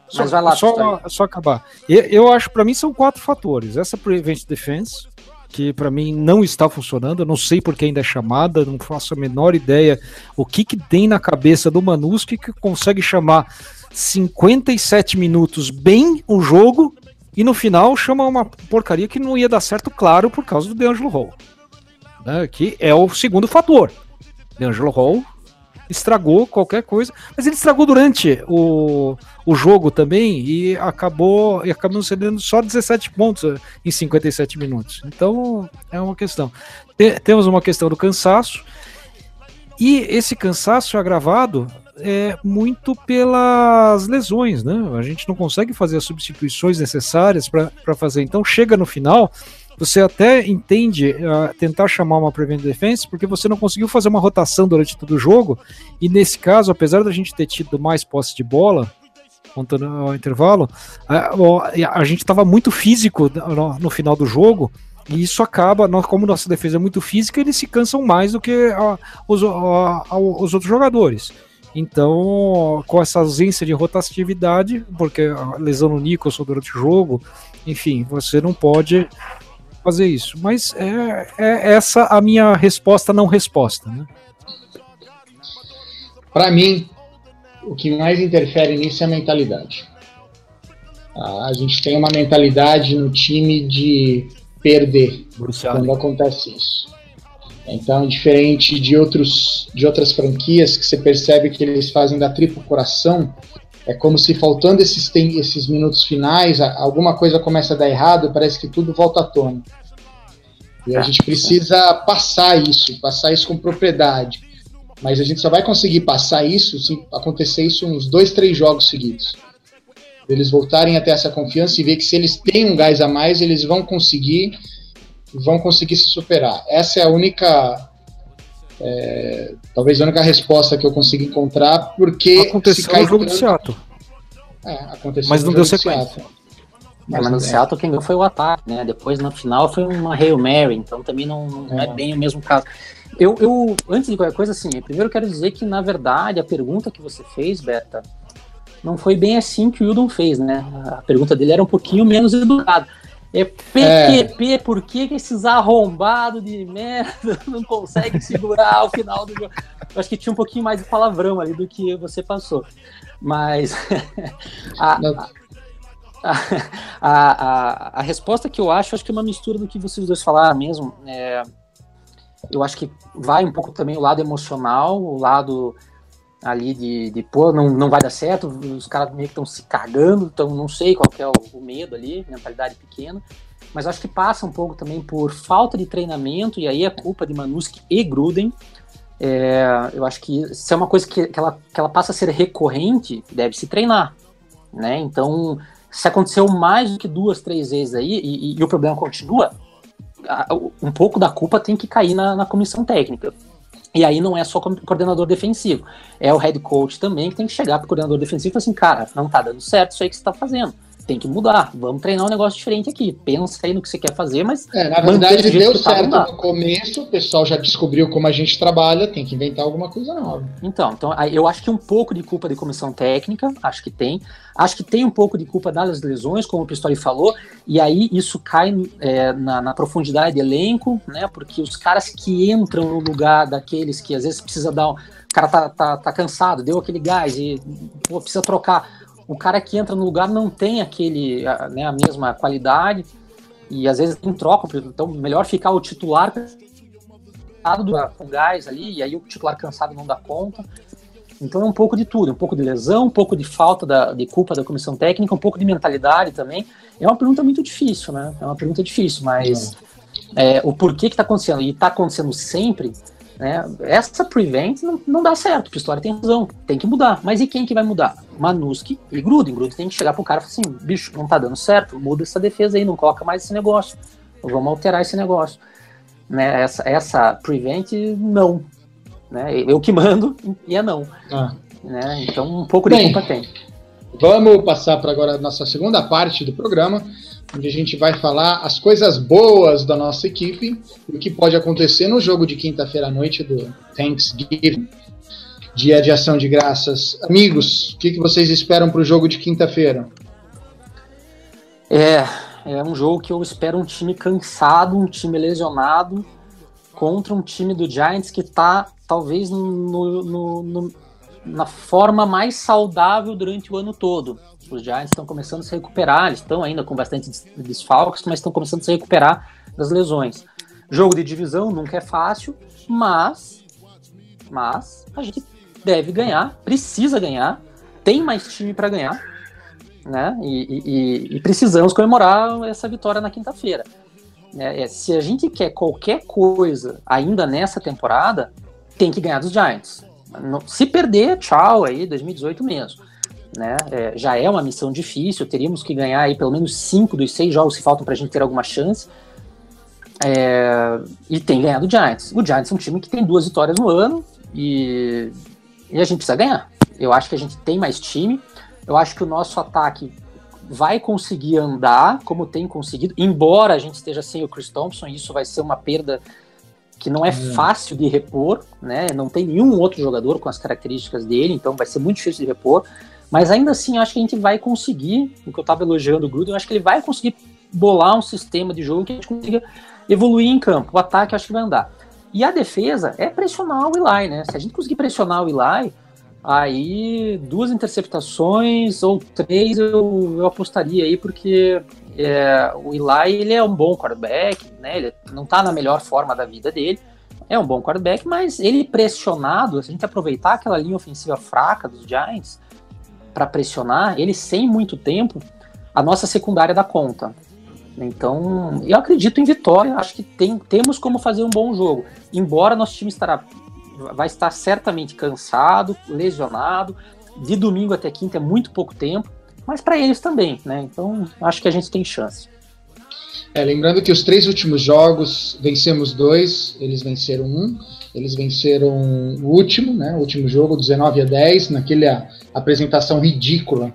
Só, Mas vai lá, só, só acabar. Eu, eu acho, para mim, são quatro fatores. Essa Prevent Defense, que para mim não está funcionando, eu não sei porque ainda é chamada, não faço a menor ideia o que, que tem na cabeça do Manuski que consegue chamar 57 minutos bem o jogo e no final chama uma porcaria que não ia dar certo, claro, por causa do DeAngelo Hall. Né, que é o segundo fator. DeAngelo Hall estragou qualquer coisa, mas ele estragou durante o, o jogo também e acabou e acabou cedendo só 17 pontos eh, em 57 minutos. Então é uma questão. Te- temos uma questão do cansaço e esse cansaço é agravado é, muito pelas lesões, né? A gente não consegue fazer as substituições necessárias para fazer. Então chega no final, você até entende ah, tentar chamar uma prevent defense porque você não conseguiu fazer uma rotação durante todo o jogo e nesse caso, apesar da gente ter tido mais posse de bola, contando ao intervalo, a, a gente estava muito físico no, no final do jogo. E isso acaba, como nossa defesa é muito física, eles se cansam mais do que a- os, a- a- os outros jogadores. Então, com essa ausência de rotatividade, porque a lesão no Nicholson durante o jogo, enfim, você não pode fazer isso. Mas é, é essa a minha resposta não resposta, né? Para mim, o que mais interfere nisso é a mentalidade. Ah, A gente tem uma mentalidade no time de perder quando acontece isso. Então, diferente de outros de outras franquias que você percebe que eles fazem da triplo coração, é como se faltando esses tem- esses minutos finais, alguma coisa começa a dar errado, parece que tudo volta à tona. E a É, gente precisa passar isso, passar isso com propriedade. Mas a gente só vai conseguir passar isso se acontecer isso uns dois, três jogos seguidos. Eles voltarem a ter essa confiança e ver que se eles têm um gás a mais, eles vão conseguir vão conseguir se superar. Essa é a única é, talvez a única resposta que eu consigo encontrar, porque se Aconteceu cai no jogo do Seattle. É, aconteceu Mas não deu de sequência. Seattle. É, mas no é, Seattle quem ganhou foi o ataque, né? Depois na final foi uma Hail Mary, então também não, não é. É. bem o mesmo caso. Eu, eu, antes de qualquer coisa, assim, primeiro eu quero dizer que, na verdade, a pergunta que você fez, Beta, não foi bem assim que o Hildon fez, né? A pergunta dele era um pouquinho menos educada. É PQP, é. por que, esses arrombados de merda <laughs> não conseguem segurar o final do jogo? Eu acho que tinha um pouquinho mais de palavrão ali do que você passou. Mas <laughs> a, a, a, a, a, resposta que eu acho, acho que é uma mistura do que vocês dois falaram mesmo. É, eu acho que vai um pouco também o lado emocional, o lado ali de, de pô, não, não vai dar certo, os caras meio que estão se cagando, então não sei qual é o, o, medo ali, mentalidade pequena, mas acho que passa um pouco também por falta de treinamento, e aí é culpa de Manusk e Gruden. É, eu acho que se é uma coisa que, que, ela, que ela passa a ser recorrente, deve se treinar, né? Então, se aconteceu mais do que duas, três vezes aí, e, e, e o problema continua, um pouco da culpa tem que cair na, na comissão técnica. E aí não é só coordenador defensivo, é o head coach também que tem que chegar para o coordenador defensivo e falar assim, cara, não tá dando certo isso aí que você está fazendo tem que mudar. Vamos treinar um negócio diferente aqui. Pensa aí no que você quer fazer, mas. É, na verdade, deu tá, certo no começo, o pessoal já descobriu como a gente trabalha, tem que inventar alguma coisa nova. Então, então eu acho que um pouco de culpa de comissão técnica, acho que tem. Acho que tem um pouco de culpa das lesões, como o Pistori falou, e aí isso cai é, na, na, profundidade de elenco, né? Porque os caras que entram no lugar daqueles que às vezes precisa dar. Um, o cara tá, tá, tá cansado, deu aquele gás e pô, precisa trocar o cara que entra no lugar não tem aquele, né, a mesma qualidade e às vezes tem troca, então melhor ficar o titular com gás ali, e aí o titular cansado não dá conta. Então é um pouco de tudo, um pouco de lesão, um pouco de falta da, de culpa da comissão técnica, um pouco de mentalidade também. É uma pergunta muito difícil, né? É uma pergunta difícil, mas é, o porquê que está acontecendo, e está acontecendo sempre, né? Essa prevent não, não dá certo, a história tem razão, tem que mudar. Mas e quem que vai mudar? Manuski e Gruden. Gruden tem que chegar pro cara e falar assim: bicho, não tá dando certo, muda essa defesa aí, não coloca mais esse negócio. Vamos alterar esse negócio. Né? Essa, essa prevent, não. Né? Eu que mando e é não. Ah. Né? Então, um pouco de Bem, culpa tem. Vamos passar para agora a nossa segunda parte do programa onde a gente vai falar as coisas boas da nossa equipe e o que pode acontecer no jogo de quinta-feira à noite do Thanksgiving, dia de ação de graças. Amigos, o que, que vocês esperam para o jogo de quinta-feira? É, é um jogo que eu espero um time cansado, um time lesionado, contra um time do Giants que está talvez no, no, no, na forma mais saudável durante o ano todo. Os Giants estão começando a se recuperar, eles estão ainda com bastante desfalques, mas estão começando a se recuperar das lesões. Jogo de divisão nunca é fácil, mas, mas a gente deve ganhar, precisa ganhar, tem mais time para ganhar, né? E, e, e, precisamos comemorar essa vitória na quinta-feira. É, é, se a gente quer qualquer coisa ainda nessa temporada, tem que ganhar dos Giants. Se perder, tchau aí, 2018 mesmo né? É, já é uma missão difícil, teríamos que ganhar aí pelo menos cinco dos seis jogos que faltam para a gente ter alguma chance. É, e tem ganhado o Giants. O Giants é um time que tem duas vitórias no ano e, e a gente precisa ganhar. Eu acho que a gente tem mais time. Eu acho que o nosso ataque vai conseguir andar como tem conseguido, embora a gente esteja sem o Chris Thompson, isso vai ser uma perda que não é, é fácil de repor, né? Não tem nenhum outro jogador com as características dele, então vai ser muito difícil de repor. Mas ainda assim, eu acho que a gente vai conseguir, o que eu estava elogiando o Gruden, eu acho que ele vai conseguir bolar um sistema de jogo que a gente consiga evoluir em campo. O ataque eu acho que vai andar. E a defesa é pressionar o Eli, né? Se a gente conseguir pressionar o Eli, aí duas interceptações ou três eu, eu apostaria aí, porque é, o Eli ele é um bom quarterback, né? Ele não está na melhor forma da vida dele. É um bom quarterback, mas ele pressionado, se a gente aproveitar aquela linha ofensiva fraca dos Giants, para pressionar, ele sem muito tempo, a nossa secundária dá conta. Então, eu acredito em vitória, acho que tem, temos como fazer um bom jogo. Embora nosso time estará, vai estar certamente cansado, lesionado, de domingo até quinta é muito pouco tempo, mas para eles também, né? Então, acho que a gente tem chance. É, lembrando que os três últimos jogos vencemos dois, eles venceram um. Eles venceram o último, né? O último jogo, 19 a 10, naquela apresentação ridícula,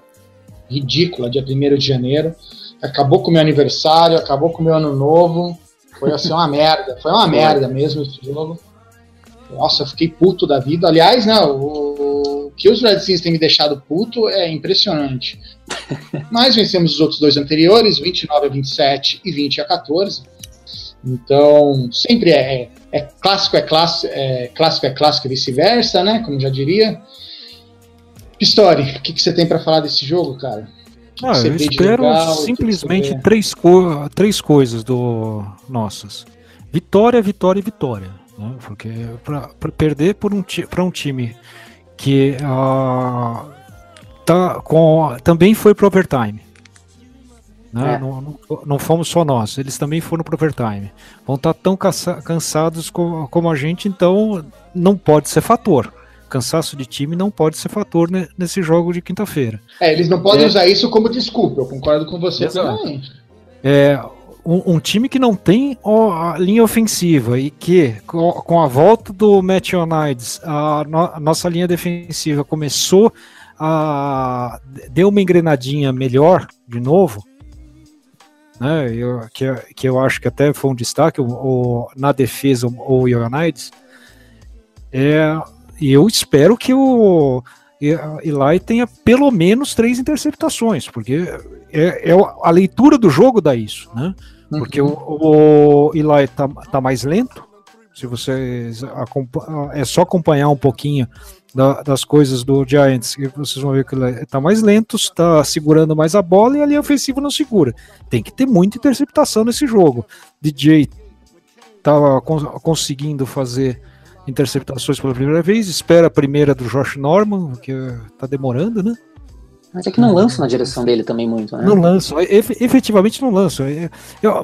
ridícula, dia 1 de janeiro. Acabou com o meu aniversário, acabou com o meu ano novo. Foi assim uma merda. Foi uma <laughs> merda mesmo esse jogo. Nossa, eu fiquei puto da vida. Aliás, né, o, que os Redskins têm me deixado puto é impressionante. <laughs> Mas vencemos os outros dois anteriores, 29 a 27 e 20 a 14. Então, sempre é, é, é clássico, é, class, é clássico, é clássico e vice-versa, né? Como já diria. Pistori, o que, que você tem para falar desse jogo, cara? Que ah, que eu espero legal, simplesmente três, co três coisas do nossas. Vitória, vitória e vitória. Né? Porque para perder por um para um time que uh, tá com, também foi pro overtime. Né? É. Não, não, não, fomos só nós, eles também foram pro overtime. Vão estar tá tão cansados como, como a gente, então não pode ser fator cansaço de time não pode ser fator nesse jogo de quinta-feira. É, eles não podem é. usar isso como desculpa, eu concordo com você também. É, um, um, time que não tem a linha ofensiva e que, com, a volta do Matt Onides, a, no, a, nossa linha defensiva começou a. deu uma engrenadinha melhor de novo. Né, eu, que, que eu acho que até foi um destaque o, o na defesa, o Ioannidis, é, e eu espero que o Eli tenha pelo menos três interceptações, porque é, é a leitura do jogo dá isso, né? Porque uhum. o, o Eli tá, tá mais lento. Se você é só acompanhar um pouquinho da, das coisas do Giants, vocês vão ver que ele tá mais lento, está segurando mais a bola e a linha ofensiva não segura. Tem que ter muita interceptação nesse jogo. DJ tá conseguindo fazer interceptações pela primeira vez, espera a primeira do Josh Norman, que tá demorando, né? Mas é que não lança na direção dele também muito, né? Não lançam, efetivamente não lançam.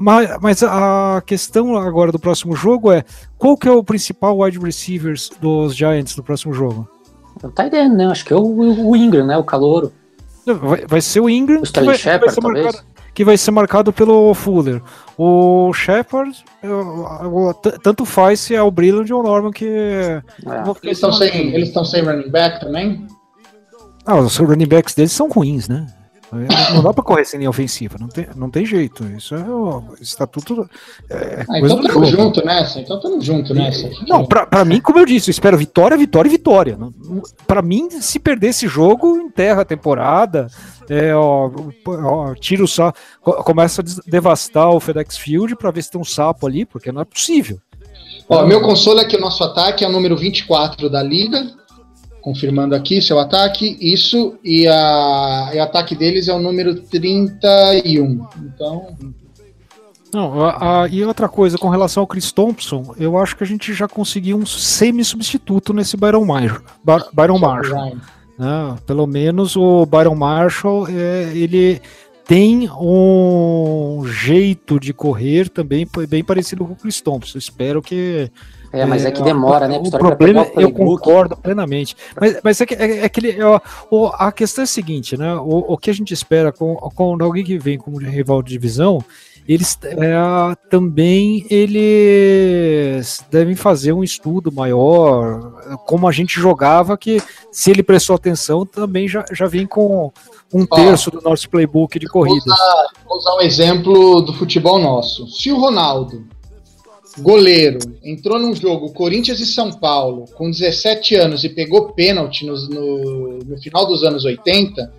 Mas, mas a questão agora do próximo jogo é qual que é o principal wide receivers dos Giants no próximo jogo? O tight end, né? Acho que é o, o Ingram, né? O calouro. Vai, vai ser o Ingram. O Sterling Shepard, talvez. Marcado, que vai ser marcado pelo Fuller. O Shepard, tanto faz se é o Brilliant ou o Norman que. É. Eles estão sem, eles sem running back também? Ah, os running backs deles são ruins, né? Não dá pra correr sem linha ofensiva, não tem, não tem jeito. Isso é o estatuto. É ah, então estamos junto nessa. Então estamos junto nessa. Não, pra, pra mim, como eu disse, eu espero vitória, vitória e vitória. Pra mim, se perder esse jogo, enterra a temporada. É, ó, ó, tira o sapo, começa a devastar o FedEx Field para ver se tem um sapo ali, porque não é possível. Ó, meu consolo é que o nosso ataque é o número 24 da liga, confirmando aqui seu ataque, isso, e, a, e o ataque deles é o número 31. Então. Não, a, a, e outra coisa, com relação ao Chris Thompson, eu acho que a gente já conseguiu um semi-substituto nesse Byron, Mar Byron Marshall. Né? Pelo menos o Byron Marshall, é, ele tem um jeito de correr também bem parecido com o Chris Thompson. Espero que é, mas é, é que demora, né? O problema, o eu concordo plenamente. Mas, mas é que, é, é que ele, ó, a questão é a seguinte, né? O, o que a gente espera com, com alguém que vem como rival de divisão, eles é, também eles devem fazer um estudo maior, como a gente jogava, que se ele prestou atenção, também já, já vem com um terço Ó, do nosso playbook de corridas. Vou usar, vou usar um exemplo do futebol nosso. Se o Ronaldo goleiro, entrou num jogo Corinthians e São Paulo com 17 anos e pegou pênalti no, no, no final dos anos 80,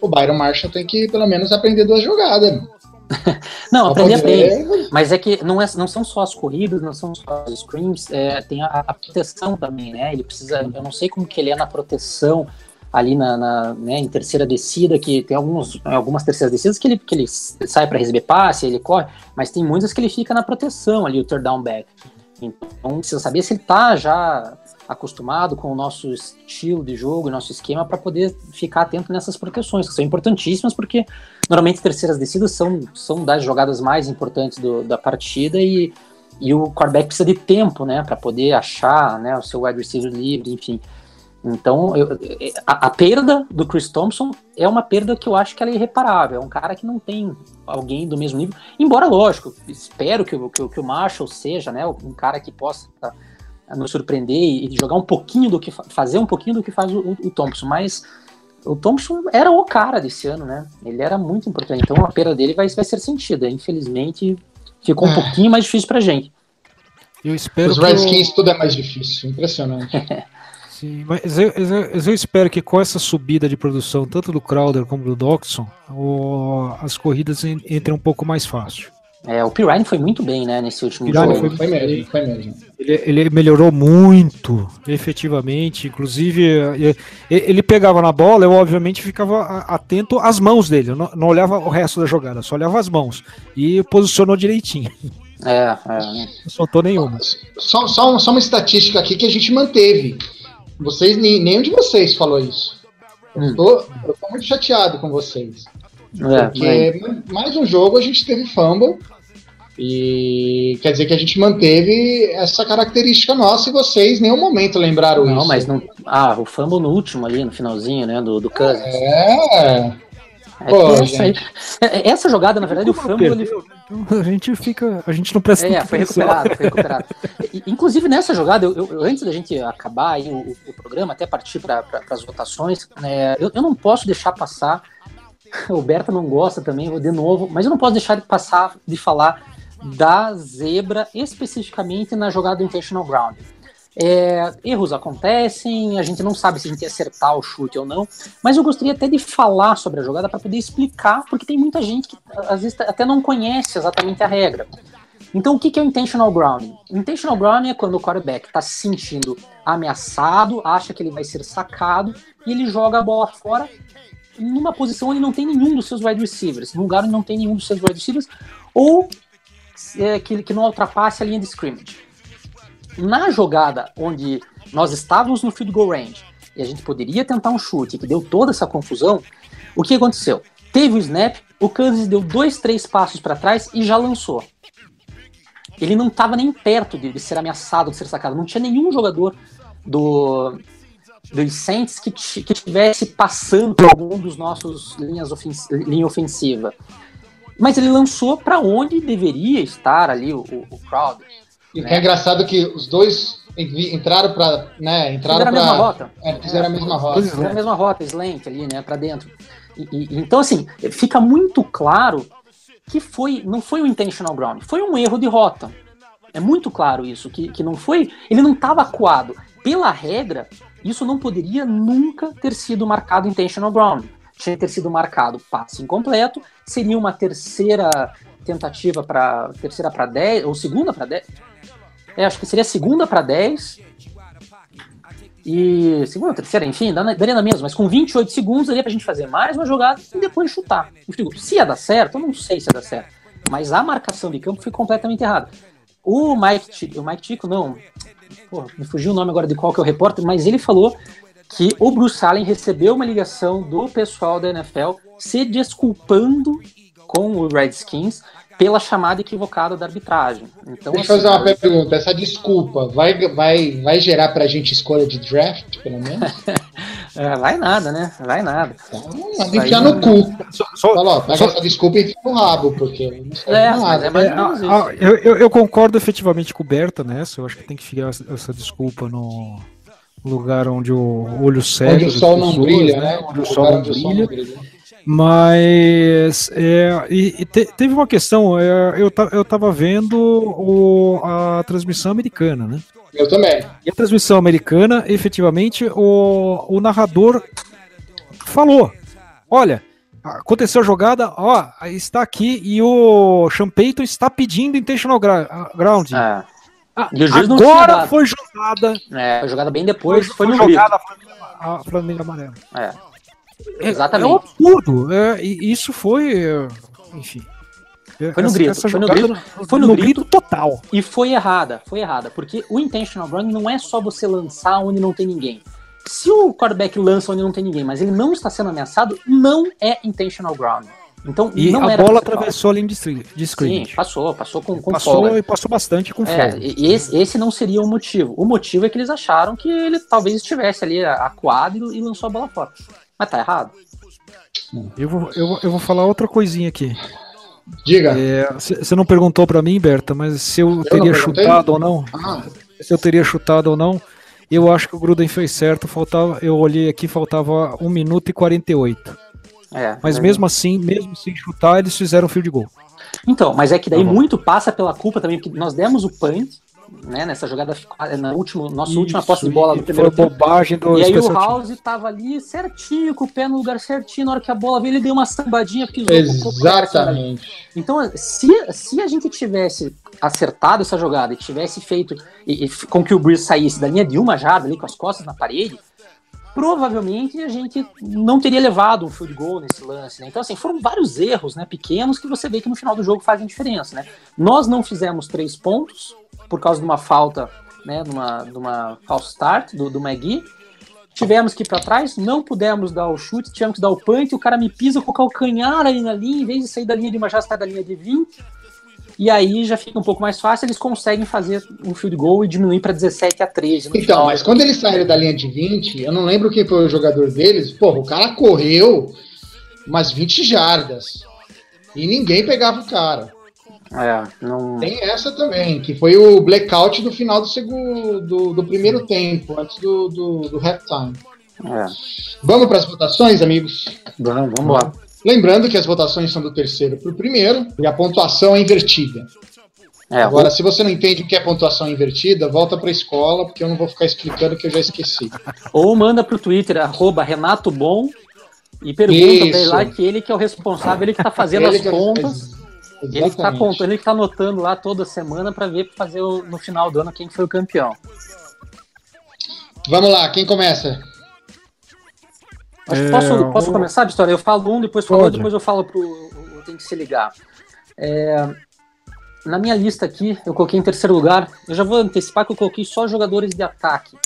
o Byron Marshall tem que pelo menos aprender duas jogadas. <laughs> não, aprender aprende. Mas é que não, é, não são só as corridas, não são só os screams, é, tem a, a, proteção também, né? Ele precisa. Eu não sei como que ele é na proteção ali na, na né, em terceira descida, que tem alguns, algumas terceiras descidas que ele, que ele sai para receber passe, ele corre, mas tem muitas que ele fica na proteção ali, o third down back. Então precisa saber se ele está já acostumado com o nosso estilo de jogo, nosso esquema, para poder ficar atento nessas proteções, que são importantíssimas, porque normalmente terceiras descidas são, são das jogadas mais importantes do, da partida e, e o quarterback precisa de tempo, né, para poder achar né, o seu wide receiver livre, enfim. Então, eu, a, a, perda do Chris Thompson é uma perda que eu acho que é irreparável. É um cara que não tem alguém do mesmo nível. Embora, lógico, espero que, que, que o Marshall seja né, um cara que possa nos surpreender e jogar um pouquinho do que fazer um pouquinho do que faz o, o Thompson. Mas o Thompson era o cara desse ano, né? Ele era muito importante. Então a perda dele vai, vai ser sentida. Infelizmente, ficou um é. pouquinho mais difícil pra gente. Eu espero Os Redskins o... tudo é mais difícil, impressionante. <laughs> Sim, mas eu, eu, eu espero que com essa subida de produção, tanto do Crowder como do Doxon, o- as corridas en- entrem um pouco mais fácil. É, o Pirine foi muito bem, né, nesse último Pirine jogo. foi- Foi mesmo, foi mesmo. Ele, ele melhorou muito, efetivamente. Inclusive, eh, ele pegava na bola, eu obviamente ficava atento às mãos dele. Eu não, não olhava o resto da jogada, só olhava as mãos. E posicionou direitinho. É, é. Não soltou nenhuma. Só, só, só uma estatística aqui que a gente manteve. Vocês, nenhum de vocês falou isso. Eu Hum. tô, eu tô muito chateado com vocês. É, Porque mais um jogo a gente teve fumble. E quer dizer que a gente manteve essa característica nossa e vocês em nenhum momento lembraram Não, isso. mas não. Ah, o fumble no último ali, no finalzinho, né? Do, do Cousins. É. É pô, essa, aí- é- essa jogada, na verdade, o fumble. Ele, então a gente fica. A gente não presta é, foi atenção. recuperado, foi recuperado. Inclusive, nessa jogada, eu, eu- antes da gente acabar aí o, o programa, até partir para as votações, né, eu, eu não posso deixar passar. <laughs> O Berta não gosta também, vou de novo, mas eu não posso deixar de passar de falar da zebra especificamente na jogada do Intentional Ground. É, erros acontecem, a gente não sabe se a gente ia acertar o chute ou não, mas eu gostaria até de falar sobre a jogada para poder explicar, porque tem muita gente que às vezes até não conhece exatamente a regra. Então, o que é o intentional grounding? O intentional grounding é quando o quarterback está se sentindo ameaçado, acha que ele vai ser sacado e ele joga a bola fora numa posição onde não tem nenhum dos seus wide receivers, num lugar onde não tem nenhum dos seus wide receivers, ou é, que, que não ultrapasse a linha de scrimmage. Na jogada onde nós estávamos no field goal range e a gente poderia tentar um chute que deu toda essa confusão, o que aconteceu? Teve o snap, o Kansas deu dois, três passos para trás e já lançou. Ele não estava nem perto de, de ser ameaçado, de ser sacado. Não tinha nenhum jogador do dos Saints que, que tivesse passando por algum dos nossos linhas ofens linha ofensiva. Mas ele lançou para onde deveria estar ali o, o, o Crowder. E que é engraçado que os dois entraram para, né, entraram Fizeram a mesma para rota. é, fizeram a mesma rota. Fizeram a mesma rota, slant ali, né, para dentro. E- e- então, assim, fica muito claro que foi, não foi um intentional ground, foi um erro de rota. É muito claro isso, que, que não foi. Ele não estava acuado. Pela regra, isso não poderia nunca ter sido marcado intentional ground. Tinha que ter sido marcado passe incompleto, seria uma terceira tentativa para terceira para 10, ou segunda para 10. É, acho que seria segunda para 10. E segunda, terceira, enfim, daria na mesma, mas com 28 segundos daria pra gente fazer mais uma jogada e depois chutar. Se ia dar certo, eu não sei se ia dar certo. Mas a marcação de campo foi completamente errada. O Mike, o Mike Tico, não. Me fugiu o nome agora de qual que é o repórter, mas ele falou que o Bruce Allen recebeu uma ligação do pessoal da NFL se desculpando com o Redskins pela chamada equivocada da arbitragem. Então, Deixa eu assim, fazer uma pergunta. Essa desculpa vai, vai, vai gerar pra gente escolha de draft, pelo menos? <laughs> é, vai nada, né? Vai nada. Então, enfiar no cu. Só- só- Fala, ó, pega só- essa desculpa e enfia no rabo, porque não serve É, nada. é mais É, ou menos isso. ah, eu, eu- eu concordo efetivamente com o Berta nessa. Eu acho que tem que ficar essa, essa desculpa no lugar onde o olho cego. Onde o sol não pessoas, brilha, né? Onde o Lugar sol não o sol brilha. não brilha. Mas é, e, e te- teve uma questão. é, eu, ta- eu tava vendo o- a transmissão americana, né? Eu também. E a transmissão americana, efetivamente, o, o narrador falou: Olha, aconteceu a jogada, ó, está aqui e o Sean Payton está pedindo intentional gra- ground. É. Ah, o juiz não tinha Agora foi jogada. É, foi jogada bem depois, foi, foi no jogada a Flamengo amarelo. É. É, Exatamente. É um absurdo. É, isso foi. é, Enfim. Foi no grito, foi no grito, foi no grito. total. E foi errada, foi errada, porque o intentional ground não é só você lançar onde não tem ninguém. Se o quarterback lança onde não tem ninguém, mas ele não está sendo ameaçado, não é intentional ground. Então E não a era bola atravessou a linha de screen- de Sim, scrimmage. passou, passou com, com passou folga. e passou bastante com É, folga. e esse, esse não seria o motivo. O motivo é que eles acharam que ele talvez estivesse ali acuado e lançou a bola fora. Mas tá errado. Eu, vou, eu, vou, eu vou falar outra coisinha aqui. Diga. Você não perguntou pra mim, Berta, mas se eu, teria perguntei? chutado ou não. Ah, Se eu teria chutado ou não. Eu acho que o Gruden fez certo. Faltava, eu olhei aqui, faltava 1 minuto e 48. É, Mas mesmo assim, mesmo sem chutar, eles fizeram field goal. Então, mas é que daí Tá muito passa pela culpa também, porque nós demos o punt né, nessa jogada, na última, nossa última posse de bola do Foi primeiro tempo. bobagem do E aí o. House tava ali certinho, com o pé no lugar certinho, na hora que a bola veio, ele deu uma sambadinha, pisou com o pé, Exatamente. então, se, se a gente tivesse acertado essa jogada e tivesse feito e, e com que o Breeze saísse da linha de uma jarda ali com as costas na parede, provavelmente a gente não teria levado um field goal nesse lance, né? Então, assim, foram vários erros, né, pequenos que você vê que no final do jogo fazem diferença, né? Nós não fizemos três pontos por causa de uma falta, né, de uma, de uma false start do, do McGee. Tivemos que ir para trás, não pudemos dar o chute, tivemos que dar o punch, o cara me pisa com o calcanhar ali na linha, em vez de sair da linha de uma já da linha de 20. E aí já fica um pouco mais fácil, eles conseguem fazer um field goal e diminuir para 17 a 13. no Então, final. mas quando eles saíram da linha de 20, eu não lembro quem foi o jogador deles, porra, o cara correu umas 20 jardas. E ninguém pegava o cara. É, não... Tem essa também, que foi o blackout do final do segundo do, do primeiro tempo, antes do, do, do halftime. é. Vamos para as votações, amigos? Vamos, vamos lá. Lembrando que as votações são do terceiro para o primeiro e a pontuação é invertida. É, Agora, se você não entende o que é pontuação invertida, volta para a escola, porque eu não vou ficar explicando que eu já esqueci. <laughs> Ou manda pro Twitter, arroba Renato Bom, e pergunta pra ele lá que ele que é o responsável, ele que tá fazendo Ele as que- contas, ele tá exatamente. contando, ele que tá anotando lá toda semana pra ver, fazer o- no final do ano quem foi o campeão. Vamos lá, quem começa? Acho que É, posso, posso começar, História? Eu falo um, depois falo depois eu falo pro. o- Tem que se ligar. É, na minha lista aqui, eu coloquei em terceiro lugar. Eu já vou antecipar que eu coloquei só jogadores de ataque.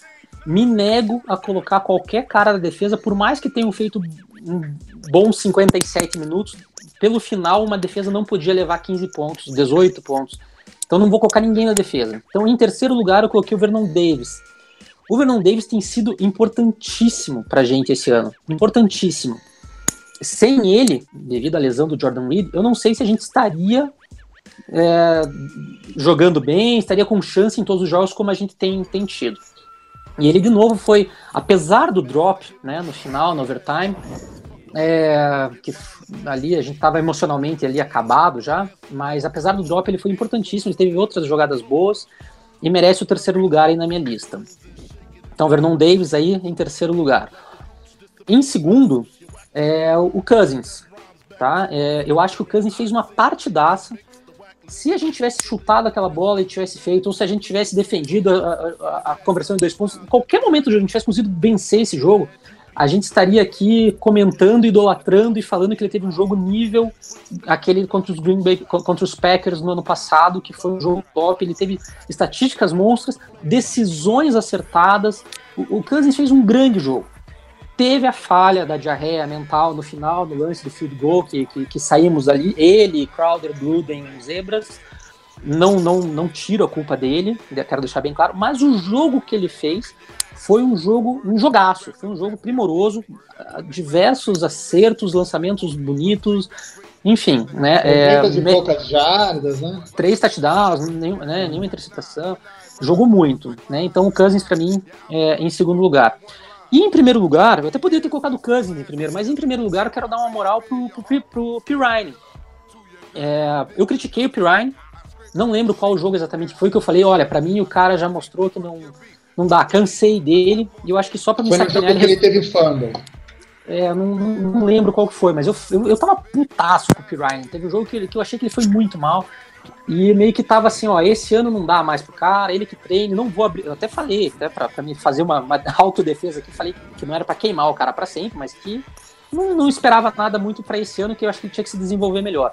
Me nego a colocar qualquer cara da defesa, por mais que tenham feito um bons 57 minutos. Pelo final, uma defesa não podia levar 15 pontos, 18 pontos. Então não vou colocar ninguém na defesa. Então, em terceiro lugar, eu coloquei o Vernon Davis. O Vernon Davis tem sido importantíssimo pra gente esse ano. Importantíssimo. Sem ele, devido à lesão do Jordan Reed, eu não sei se a gente estaria é, jogando bem, estaria com chance em todos os jogos como a gente tem, tem tido. E ele, de novo, foi, apesar do drop né, no final, no overtime, é, que ali a gente estava emocionalmente ali acabado já, mas apesar do drop, ele foi importantíssimo. Ele teve outras jogadas boas e merece o terceiro lugar aí na minha lista. Então, Vernon Davis aí em terceiro lugar. Em segundo, é o Cousins. Tá? É, eu acho que o Cousins fez uma partidaça. Se a gente tivesse chutado aquela bola e tivesse feito, ou se a gente tivesse defendido a, a- a conversão de dois pontos, em qualquer momento a gente tivesse conseguido vencer esse jogo, a gente estaria aqui comentando, idolatrando e falando que ele teve um jogo nível aquele contra os Green Bay, contra os Packers no ano passado, que foi um jogo top. Ele teve estatísticas monstras, decisões acertadas. O, Cousins fez um grande jogo. Teve a falha da diarreia mental no final, no lance do field goal, que, que, que saímos ali. Ele, Crowder, Gruden, Zebras. Não, não, não tiro a culpa dele, quero deixar bem claro. Mas o jogo que ele fez foi um jogo, um jogaço, foi um jogo primoroso, diversos acertos, lançamentos bonitos, enfim, né? É, 90 e me- poucas jardas, né? três touchdowns, nenhum, né, nenhuma interceptação, jogou muito, né? Então o Cousins para mim é em segundo lugar. E em primeiro lugar, eu até poderia ter colocado o Cousins em primeiro, mas em primeiro lugar eu quero dar uma moral pro, pro, pro, pro Pirine. É, eu critiquei o Pirine, não lembro qual jogo exatamente foi que eu falei, olha, para mim o cara já mostrou que não, não dá, cansei dele, e eu acho que só para me Foi sacanear ele ele teve fumble. é, não, não, não lembro qual que foi, mas eu, eu, eu tava putaço com o Pirine. Teve um jogo que, que eu achei que ele foi muito mal. E meio que tava assim, ó, esse ano não dá mais pro cara, ele que treine, não vou abrir. Eu até falei, até pra, pra me fazer uma, uma <laughs> autodefesa aqui, falei que não era pra queimar o cara pra sempre, mas que não, não esperava nada muito pra esse ano, que eu acho que ele tinha que se desenvolver melhor.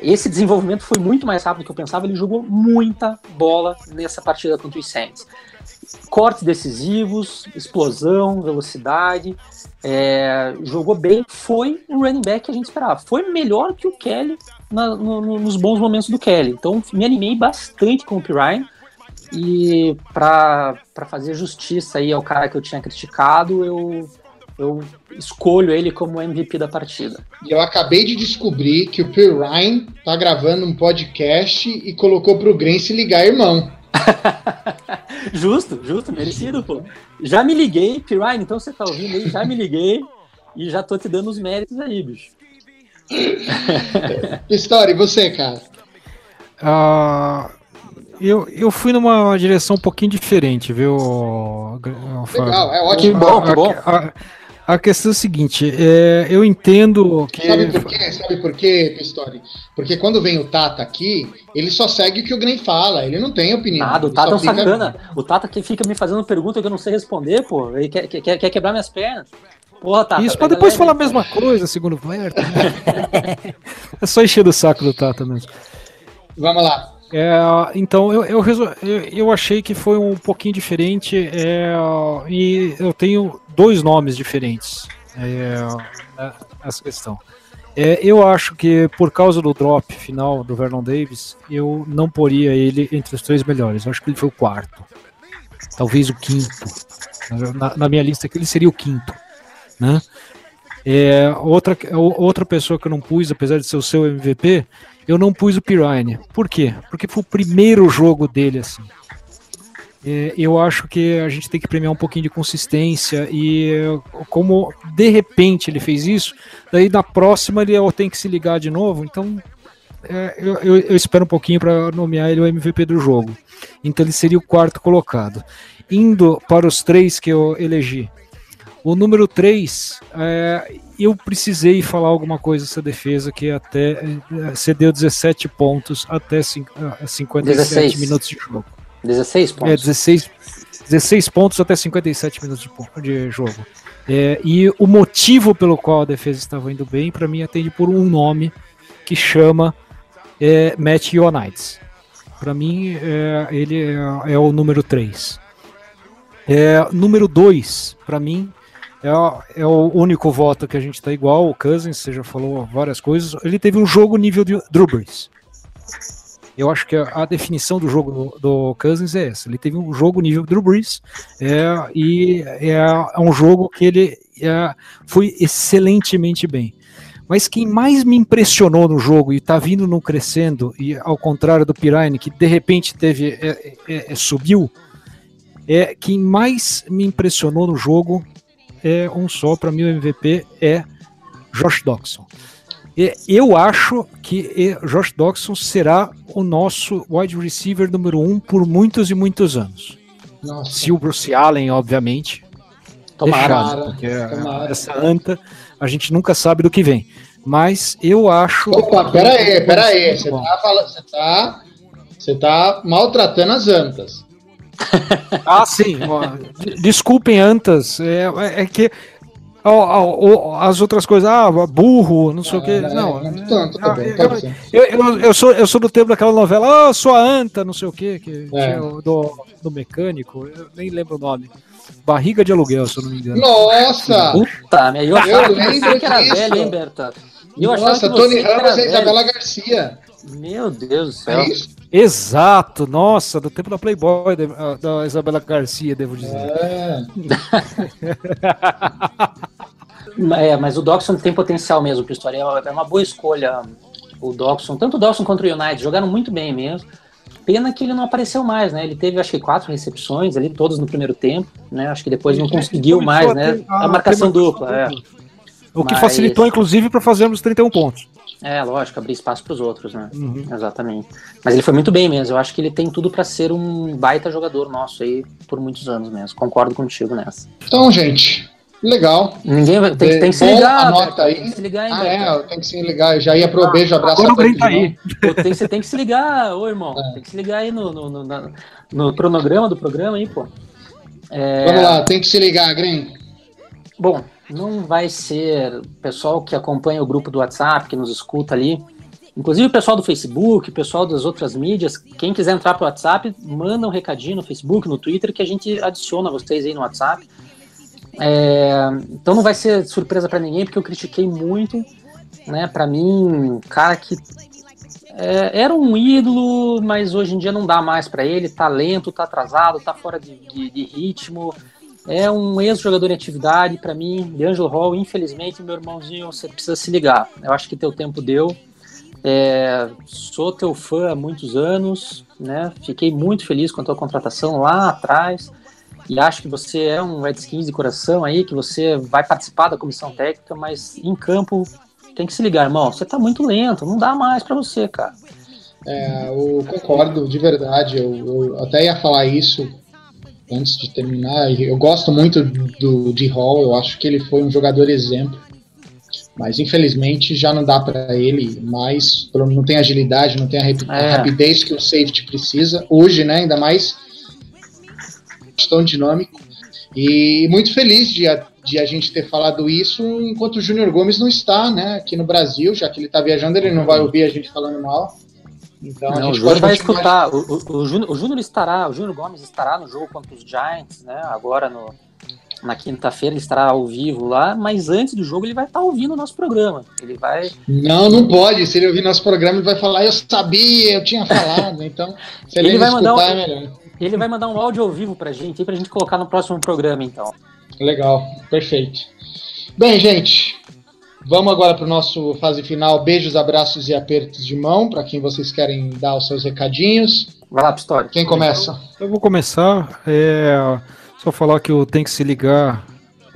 Esse desenvolvimento foi muito mais rápido do que eu pensava, ele jogou muita bola nessa partida contra os Saints. Cortes decisivos, explosão, velocidade, é, jogou bem, foi o running back que a gente esperava. Foi melhor que o Kelly na- no- no- nos bons momentos do Kelly. Então me animei bastante com o Pirine. E para fazer justiça aí ao cara que eu tinha criticado, eu, eu escolho ele como MVP da partida. E eu acabei de descobrir que o Pirine tá gravando um podcast e colocou pro Gren se ligar, irmão. <laughs> justo, justo, merecido, pô. Já me liguei, Pirine, então você tá ouvindo aí, já me liguei e já tô te dando os méritos aí, bicho. <laughs> História, e você, cara? Ah, eu, eu fui numa direção um pouquinho diferente, viu? Fábio? Legal, é Que ótimo. bom, que A- bom. a- a questão é a seguinte, é, eu entendo que. Sabe por quê? Sabe por quê, Pistori? Porque quando vem o Tata aqui, ele só segue o que o Gren fala, ele não tem opinião. Nada, o Tata é um fica- sacana. O Tata que fica me fazendo pergunta que eu não sei responder, pô. Ele quer, quer, quer quebrar minhas pernas. Porra, Tata. Isso, pra depois leve. falar a mesma coisa, segundo o Flair. <laughs> é só encher do saco do Tata mesmo. Vamos lá. É, então eu, eu, resol- eu, achei que foi um pouquinho diferente é, e eu tenho dois nomes diferentes é, nessa questão. É, eu acho que por causa do drop final do Vernon Davis, eu não poria ele entre os três melhores. Eu acho que ele foi o quarto, talvez o quinto. Na, na minha lista aqui ele seria o quinto, né? É, outra, outra pessoa que eu não pus, apesar de ser o seu MVP, eu não pus o Pirine. Por quê? Porque foi o primeiro jogo dele assim. É, eu acho que a gente tem que premiar um pouquinho de consistência e é, como de repente ele fez isso, daí na próxima ele tem que se ligar de novo. Então é, eu- eu espero um pouquinho para nomear ele o MVP do jogo. Então ele seria o quarto colocado. Indo para os três que eu elegi. O número 3, eu precisei falar alguma coisa dessa defesa que até é, cedeu 17 pontos até cin- ah, 57 16. minutos de jogo. 16 É, pontos. 16, 16 pontos até 57 minutos de, de jogo. É, e o motivo pelo qual a defesa estava indo bem, para mim, atende por um nome que chama é, Matt Ioannidis. Para mim, é, ele é, é o número 3. É, número 2, para mim, é, o- é o único voto que a gente está igual. O Cousins, você já falou várias coisas. Ele teve um jogo nível de Drew Brees. Eu acho que a, definição do jogo do, Cousins é essa. Ele teve um jogo nível Drew Brees é, e é, é um jogo que ele é, foi excelentemente bem. Mas quem mais me impressionou no jogo e tá vindo no crescendo, e ao contrário do Pirine, que de repente teve é, é, é, subiu, é quem mais me impressionou no jogo é um só, para mim o MVP é Josh Doxson. E Eu acho que Josh Doxson será o nosso wide receiver número um por muitos e muitos anos. Nossa. Se o Bruce Allen, obviamente, Tomara. deixar, porque tomara. essa anta a gente nunca sabe do que vem. Mas eu acho. Opa, pera aí, pera aí. Você tá, falando, você tá, você tá maltratando as antas. Ah, sim. Desculpem, Antas. É, é que. ó, ó, ó, as outras coisas, ah, burro, não sei o que. Não, Então, tudo ah, bem, eu-. Eu, eu, eu sou, eu sou do tempo daquela novela, ah, sou a Anta, não sei o que, que É. do, do mecânico, eu nem lembro o nome. Barriga de aluguel, se eu não me engano. Nossa! Puta, eu achava que lembro que era disso. velho, hein, Berta? Eu Nossa, que Tony que Ramos e. Isabela Garcia. Meu Deus do céu. É isso? Exato, nossa, do tempo da Playboy, da, da Isabela Garcia, devo dizer. É. <laughs> É, mas o Doxson tem potencial mesmo, Pistori. É uma- é uma boa escolha o Doxson. Tanto o Doxson quanto o United jogaram muito bem mesmo. Pena que ele não apareceu mais, né? Ele teve, acho que, quatro recepções ali, todas no primeiro tempo, né? Acho que depois não conseguiu Começou mais, né? A marcação dupla, é. O que Mas- facilitou, inclusive, para fazermos 31 pontos. É, lógico, abrir espaço para os outros, né? Uhum. Exatamente. Mas ele foi muito bem mesmo. Eu acho que ele tem tudo para ser um baita jogador nosso aí por muitos anos mesmo. Concordo contigo nessa. Então, gente, legal. Ninguém vai, tem, que- tem que se ligar, anota aí. Tem que se ligar, hein, Ah, é, eu tenho que se ligar. Eu já ia pro beijo, abraço Agora o tá aí. tem- você tem que se ligar, ô irmão. É. Tem que se ligar aí no, no, no, no cronograma do programa aí, pô. É, Vamos lá, tem que se ligar, Gren. Bom, não vai ser o pessoal que acompanha o grupo do WhatsApp, que nos escuta ali. Inclusive o pessoal do Facebook, o pessoal das outras mídias, quem quiser entrar pro WhatsApp, manda um recadinho no Facebook, no Twitter, que a gente adiciona vocês aí no WhatsApp. É, então não vai ser surpresa para ninguém, porque eu critiquei muito, né? Para mim, cara que é, era um ídolo, mas hoje em dia não dá mais para ele. Tá lento, tá atrasado, tá fora de, de- de ritmo. É um ex-jogador em atividade. Para mim, DeAngelo Hall, infelizmente, meu irmãozinho, você precisa se ligar. Eu acho que teu tempo deu. É, sou teu fã há muitos anos, né? Fiquei muito feliz com a tua contratação lá atrás. E acho que você é um Redskins de coração aí, que você vai participar da comissão técnica, mas em campo tem que se ligar, irmão. Você tá muito lento, não dá mais para você, cara. É, eu concordo, de verdade. Eu, eu, até ia falar isso antes de terminar. Eu gosto muito do de Hall, eu acho que ele foi um jogador exemplo. Mas infelizmente já não dá para ele mais, não tem agilidade, não tem a, é. rapidez que o safety precisa. Hoje, né, ainda mais tão dinâmico. E muito feliz de a, de a gente ter falado isso enquanto o Júnior Gomes não está, né, aqui no Brasil, já que ele está viajando, ele não vai ouvir a gente falando mal. Então não, a gente o Júnior vai escutar. O, o, o, Júnior, o Júnior estará, o Júnior Gomes estará no jogo contra os Giants, né? Agora no, na quinta-feira ele estará ao vivo lá, mas antes do jogo ele vai estar ouvindo o nosso programa. Ele vai. Não, não pode. Se ele ouvir nosso programa, ele vai falar, eu sabia, eu tinha falado. <laughs> Então, se ele, ele vai mandar um, é melhor. Ele vai mandar um áudio ao vivo pra gente, pra gente colocar no próximo programa, então. Legal, perfeito. Bem, gente, vamos agora para o nosso fase final. Beijos, abraços e apertos de mão para quem vocês querem dar os seus recadinhos. Vai lá, Pistori. Quem começa? Eu vou começar. É, só falar que eu tenho que se ligar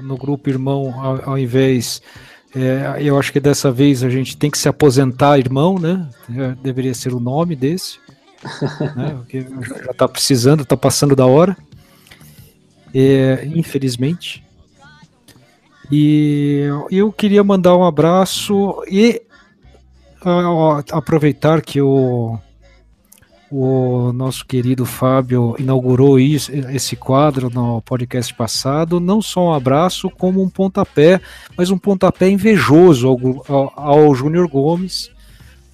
no grupo irmão ao, ao invés. É, eu acho que dessa vez a gente tem que se aposentar, irmão, né? É, deveria ser o nome desse. né? <laughs> Porque já está precisando, está passando da hora é, infelizmente. E eu queria mandar um abraço e aproveitar que o, o nosso querido Fábio inaugurou isso, esse quadro no podcast passado. Não só um abraço, como um pontapé, mas um pontapé invejoso ao, ao, ao Júnior Gomes,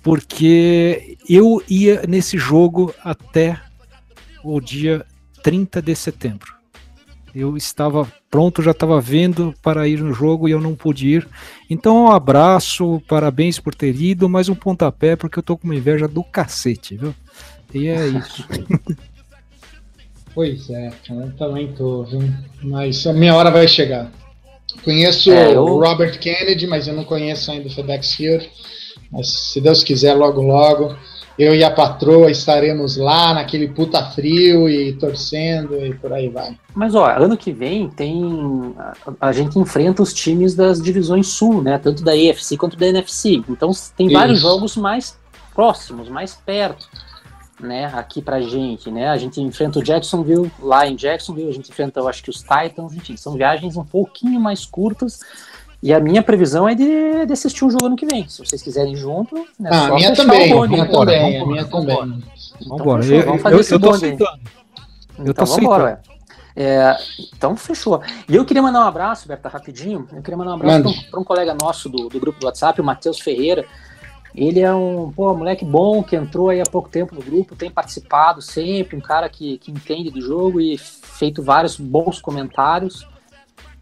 porque eu ia nesse jogo até o dia 30 de setembro. Eu estava pronto, já estava vendo para ir no jogo e eu não pude ir. Então, um abraço, parabéns por ter ido, mais um pontapé, porque eu tô com uma inveja do cacete, viu? E é <laughs> isso. pois é, eu também tô, viu? Mas a minha hora vai chegar. Conheço é, eu... o Robert Kennedy, mas eu não conheço ainda o FedEx Field. Mas se Deus quiser, logo logo eu e a patroa estaremos lá naquele puta frio e torcendo e por aí vai. Mas ó, ano que vem tem a, a gente enfrenta os times das divisões sul, né? Tanto da EFC quanto da NFC. Então tem Isso. vários jogos mais próximos, mais perto, né? Aqui pra gente, né? A gente enfrenta o Jacksonville lá em Jacksonville, a gente enfrenta, eu acho que os Titans, enfim, são viagens um pouquinho mais curtas e a minha previsão é de, de assistir o jogo ano que vem. Se vocês quiserem junto, né, ah, a minha também, a minha também, a minha também. Então, vambora. Eu, vamos fazer eu, esse eu tô aceitando. Eu então, tô vambora, é, então fechou. E eu queria mandar um abraço, Berta, rapidinho. Eu queria mandar um abraço para um, um, colega nosso do, do grupo do WhatsApp, o Matheus Ferreira. Ele é um pô, moleque bom que entrou aí há pouco tempo no grupo, tem participado sempre, um cara que, que entende do jogo e feito vários bons comentários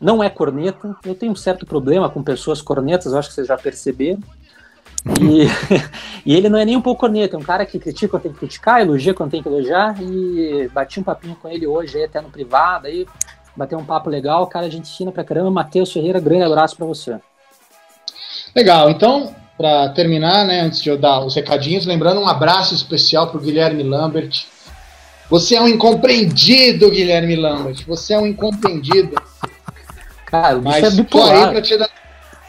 não é corneta. Eu tenho um certo problema com pessoas cornetas, acho que vocês já perceberam. E, <laughs> e, ele não é nem um pouco corneta, é um cara que critica quando tem que criticar, elogia quando tem que elogiar. E bati um papinho com ele hoje, aí, até no privado, aí bateu um papo legal. Cara, a gente fina pra caramba. Matheus Ferreira, grande abraço para você. Legal, então, para terminar, né, antes de eu dar os recadinhos, lembrando um abraço especial pro Guilherme Lambert. Você é um incompreendido, Guilherme Lambert. Você é um incompreendido. Cara, o bicho Mas é bipolar. Tô aí pra te dar,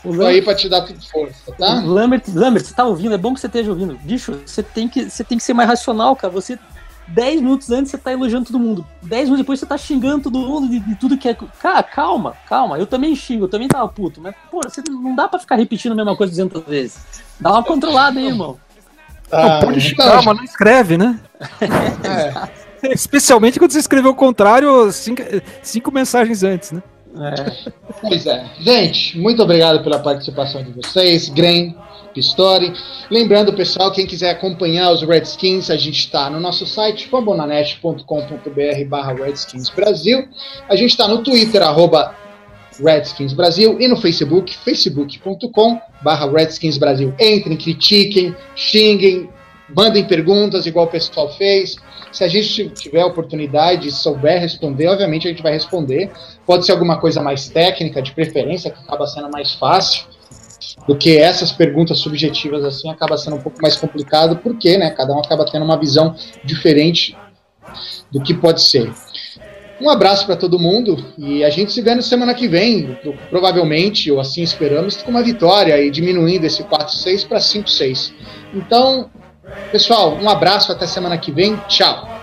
Lambert, aí pra te dar força, tá? Lambert, Lambert, você tá ouvindo? É bom que você esteja ouvindo. Bicho, você tem que, você tem que ser mais racional, cara. Você 10 minutos antes você tá elogiando todo mundo. 10 minutos depois você tá xingando todo mundo de, de, tudo que é. Cara, calma, calma. Eu também xingo, eu também tava puto. Mas, pô, você não dá pra ficar repetindo a mesma coisa 200 vezes. Dá uma controlada aí, irmão. Ah, pode xingar, então, não escreve, né? <laughs> é. Especialmente quando você escreveu o contrário cinco, cinco mensagens antes, né? É. Pois é. Gente, muito obrigado pela participação de vocês. Gren, Pistori. Lembrando, pessoal, quem quiser acompanhar os Redskins, a gente está no nosso site, fambonanet.com.br barra Redskins Brasil. A gente está no Twitter, arroba Redskins Brasil, e no Facebook, facebook.com barra Redskins Brasil. Entrem, critiquem, xinguem, mandem perguntas, igual o pessoal fez. Se a gente tiver a oportunidade e souber responder, obviamente a gente vai responder. Pode ser alguma coisa mais técnica, de preferência, que acaba sendo mais fácil do que essas perguntas subjetivas assim, acaba sendo um pouco mais complicado, porque né, cada um acaba tendo uma visão diferente do que pode ser. Um abraço para todo mundo e a gente se vê na semana que vem, provavelmente, ou assim esperamos, com uma vitória e diminuindo esse 4-6 para 5-6. Então, Pessoal, um abraço, até semana que vem. Tchau.